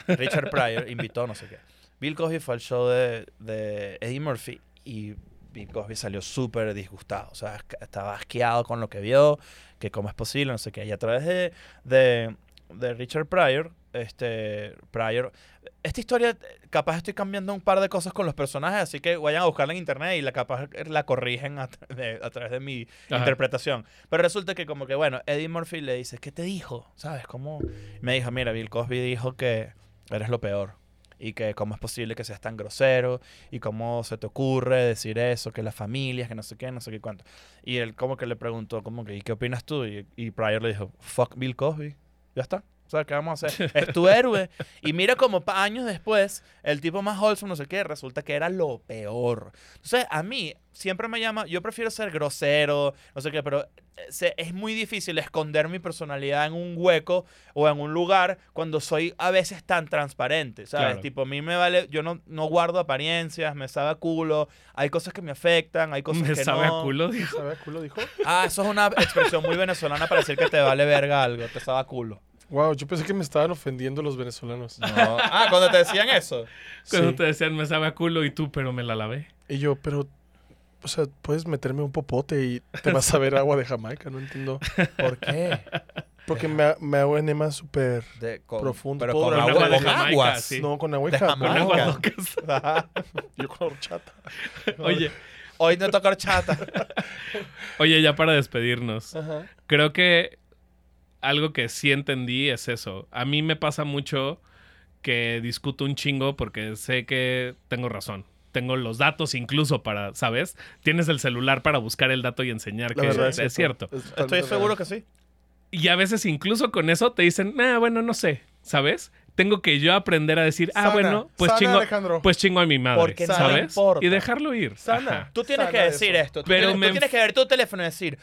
Richard Pryor invitó no sé qué. Bill Cosby fue al show de, de Eddie Murphy y Bill Cosby salió súper disgustado. O sea, es- estaba asqueado con lo que vio, que cómo es posible, no sé qué. Y a través de, de, de Richard Pryor, este, Pryor... Esta historia, capaz estoy cambiando un par de cosas con los personajes, así que vayan a buscarla en internet y la capaz la corrigen a, tra- de- a través de mi Ajá. interpretación. Pero resulta que como que, bueno, Eddie Murphy le dice, ¿qué te dijo? ¿Sabes? ¿Cómo? Me dijo, mira, Bill Cosby dijo que eres lo peor. Y que cómo es posible que seas tan grosero. Y cómo se te ocurre decir eso, que las familias, que no sé qué, no sé qué cuánto. Y él como que le preguntó, como que, ¿y qué opinas tú? Y, y Pryor le dijo, fuck Bill Cosby. Ya está. O sea, ¿qué vamos a hacer? Es tu héroe. Y mira como años después, el tipo más wholesome, no sé qué, resulta que era lo peor. Entonces, a mí siempre me llama, yo prefiero ser grosero, no sé qué, pero eh, se- es muy difícil esconder mi personalidad en un hueco o en un lugar cuando soy a veces tan transparente, ¿sabes? Claro. Tipo, a mí me vale, yo no, no guardo apariencias, me sabe a culo, hay cosas que me afectan, hay cosas Me que sabe no. a culo, dijo. ¿Sabe a culo dijo? Ah, eso es una expresión muy venezolana para decir que te vale verga algo, te sabe a culo. Wow, yo pensé que me estaban ofendiendo los venezolanos. Ah, cuando te decían eso. Cuando Sí. te decían me sabe a culo y tú, pero me la lavé. Y yo, pero, o sea, puedes meterme un popote y te vas a ver agua de Jamaica, no entiendo. ¿Por qué? Porque me, me hago enema súper... De- con- Profundo. Pero con, agua, con con agua de aguas. Jamaica, sí. No, con agua De Jamaica. Con aguas locas. Yo con horchata. Oye, Hoy no toca horchata. oye, ya para despedirnos. Ajá. Creo que algo que sí entendí es eso. A mí me pasa mucho que discuto un chingo porque sé que tengo razón. Tengo los datos incluso para, ¿sabes? Tienes el celular para buscar el dato y enseñar La que verdad es, cierto. Es Estoy seguro que sí. Y a veces incluso con eso te dicen, ah, bueno, no sé, ¿sabes? Tengo que yo aprender a decir, ah, Sana, bueno, pues sana, chingo, Alejandro. pues chingo a mi madre, Porque no ¿sabes? importa. Y dejarlo ir. Sana. Ajá. Tú tienes Sana que de decir eso. esto. Tú, Pero tienes, me tú tienes que ver tu teléfono y decir,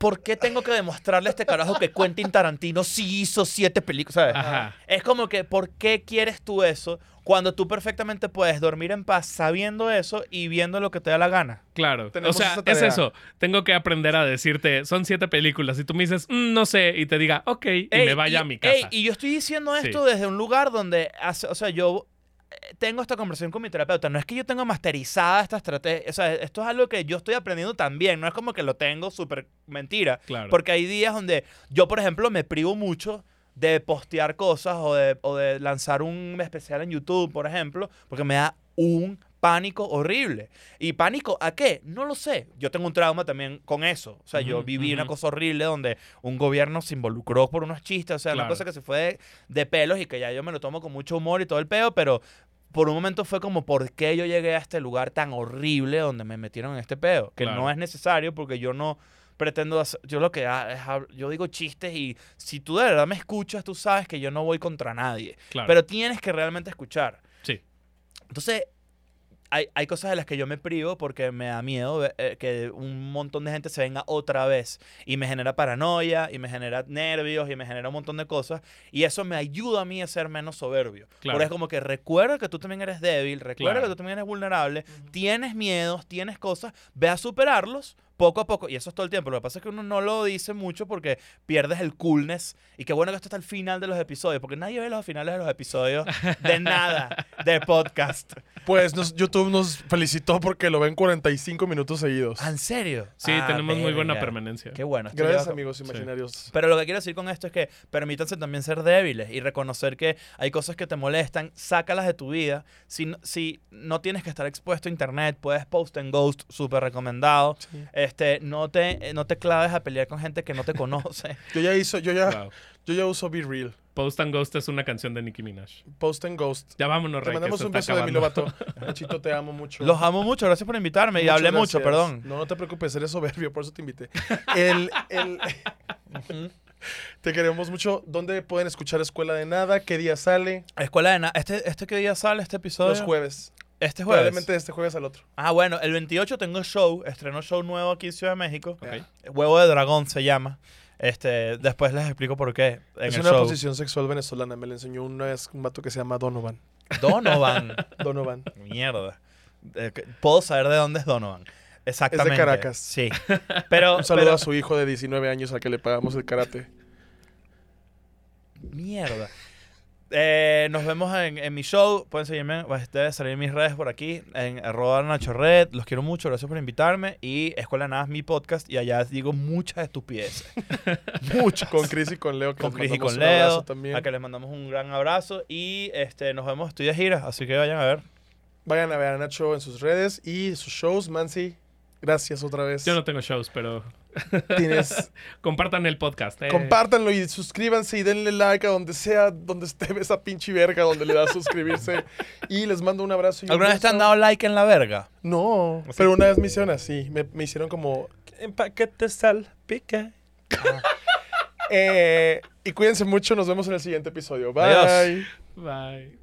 ¿por qué tengo que demostrarle a este carajo que Quentin Tarantino sí hizo siete películas? ¿Sabes? Ajá. Es como que, ¿por qué quieres tú eso cuando tú perfectamente puedes dormir en paz sabiendo eso y viendo lo que te da la gana? Claro. Tenemos o sea, es eso. Tengo que aprender a decirte, son siete películas. Y tú me dices, "Mm, no sé, y te diga, ok, y Ey, me vaya y- a mi casa. ey, y yo estoy diciendo Sí. esto desde un lugar donde, hace- o sea, yo tengo esta conversación con mi terapeuta. No es que yo tenga masterizada esta estrategia. O sea, esto es algo que yo estoy aprendiendo también. No es como que lo tengo súper mentira. Claro. Porque hay días donde yo, por ejemplo, me privo mucho de postear cosas o de, o de lanzar un especial en YouTube, por ejemplo, porque me da un pánico horrible. ¿Y pánico a qué? No lo sé. Yo tengo un trauma también con eso. O sea, yo viví una cosa horrible donde un gobierno se involucró por unos chistes. O sea, una cosa que se fue de, de pelos y que ya yo me lo tomo con mucho humor y todo el peo, pero por un momento fue como, ¿por qué yo llegué a este lugar tan horrible donde me metieron en este peo? Que Claro. no es necesario porque yo no pretendo hacer, yo lo que es yo digo chistes y si tú de verdad me escuchas, tú sabes que yo no voy contra nadie, Claro. pero tienes que realmente escuchar. Sí. Entonces, hay, hay cosas de las que yo me privo porque me da miedo eh, que un montón de gente se venga otra vez y me genera paranoia y me genera nervios y me genera un montón de cosas y eso me ayuda a mí a ser menos soberbio. Claro. Porque es como que recuerda que tú también eres débil, recuerda Claro. que tú también eres vulnerable, tienes miedos, tienes cosas, ve a superarlos poco a poco y eso es todo el tiempo. Lo que pasa es que uno no lo dice mucho porque pierdes el coolness y qué bueno que esto está al final de los episodios porque nadie ve los finales de los episodios de nada de podcast. Pues nos- YouTube nos felicitó porque lo ven 45 minutos seguidos. Ah, ¿En serio? Sí, Ah, tenemos muy buena verga. permanencia. Qué bueno. Gracias, amigos imaginarios. Pero lo que quiero decir con esto es que permítanse también ser débiles y reconocer que hay cosas que te molestan, sácalas de tu vida. Si, no- si no tienes que estar expuesto a internet, puedes post en Ghost, súper recomendado. Sí. Este, no te, eh, no te claves a pelear con gente que no te conoce. Yo ya hizo, yo ya, Wow. yo ya uso Be Real. Post and Ghost es una canción de Nicki Minaj. Post and Ghost. Ya vámonos, Te Rey, mandamos un beso de mi lobato. Nachito, te amo mucho. Los amo mucho, gracias por invitarme y hablé mucho, perdón. No, no te preocupes, eres soberbio, por eso te invité. El, el- te queremos mucho. ¿Dónde pueden escuchar Escuela de Nada? ¿Qué día sale? Escuela de nada. ¿Este, ¿Este qué día sale este episodio? Los jueves. Este jueves. Probablemente de este jueves al otro. Ah, bueno, el 28 tengo show, estreno show nuevo aquí en Ciudad de México. Ok. Huevo de dragón se llama. Este, después les explico por qué en es el una show. posición sexual venezolana. Me la enseñó una vez un vato que se llama Donovan. Donovan. Donovan. Mierda. Eh, Puedo saber de dónde es Donovan. Exactamente. Caracas. Sí. Pero, Un saludo pero- a su hijo de 19 años al que le pagamos el karate. Mierda. Eh, nos vemos en, en mi show. Pueden seguirme. Pues, debe salir en mis redes por aquí. En arroba Nacho Red. Los quiero mucho. Gracias por invitarme. Y Escuela Nada es mi podcast. Y allá digo muchas estupideces. Mucho. Con Chris y con Leo. Que con Cris y mandamos con un abrazo Leo. También. A que les mandamos un gran abrazo. Y este, nos vemos. Estoy de gira. Así que vayan a ver. Vayan a ver a Nacho en sus redes y sus shows. Mansi, gracias otra vez. Yo no tengo shows, pero Tienes... compartan el podcast. eh. Compártanlo y suscríbanse y denle like a donde sea, donde esté esa pinche verga donde le da a suscribirse. y les mando un abrazo. y un ¿Alguna vez te han dado like en la verga? No, ¿Así? pero una vez me hicieron así. Me, me hicieron como... En paquete salpica. Eh, y cuídense mucho. Nos vemos en el siguiente episodio. Bye. Adiós. Bye.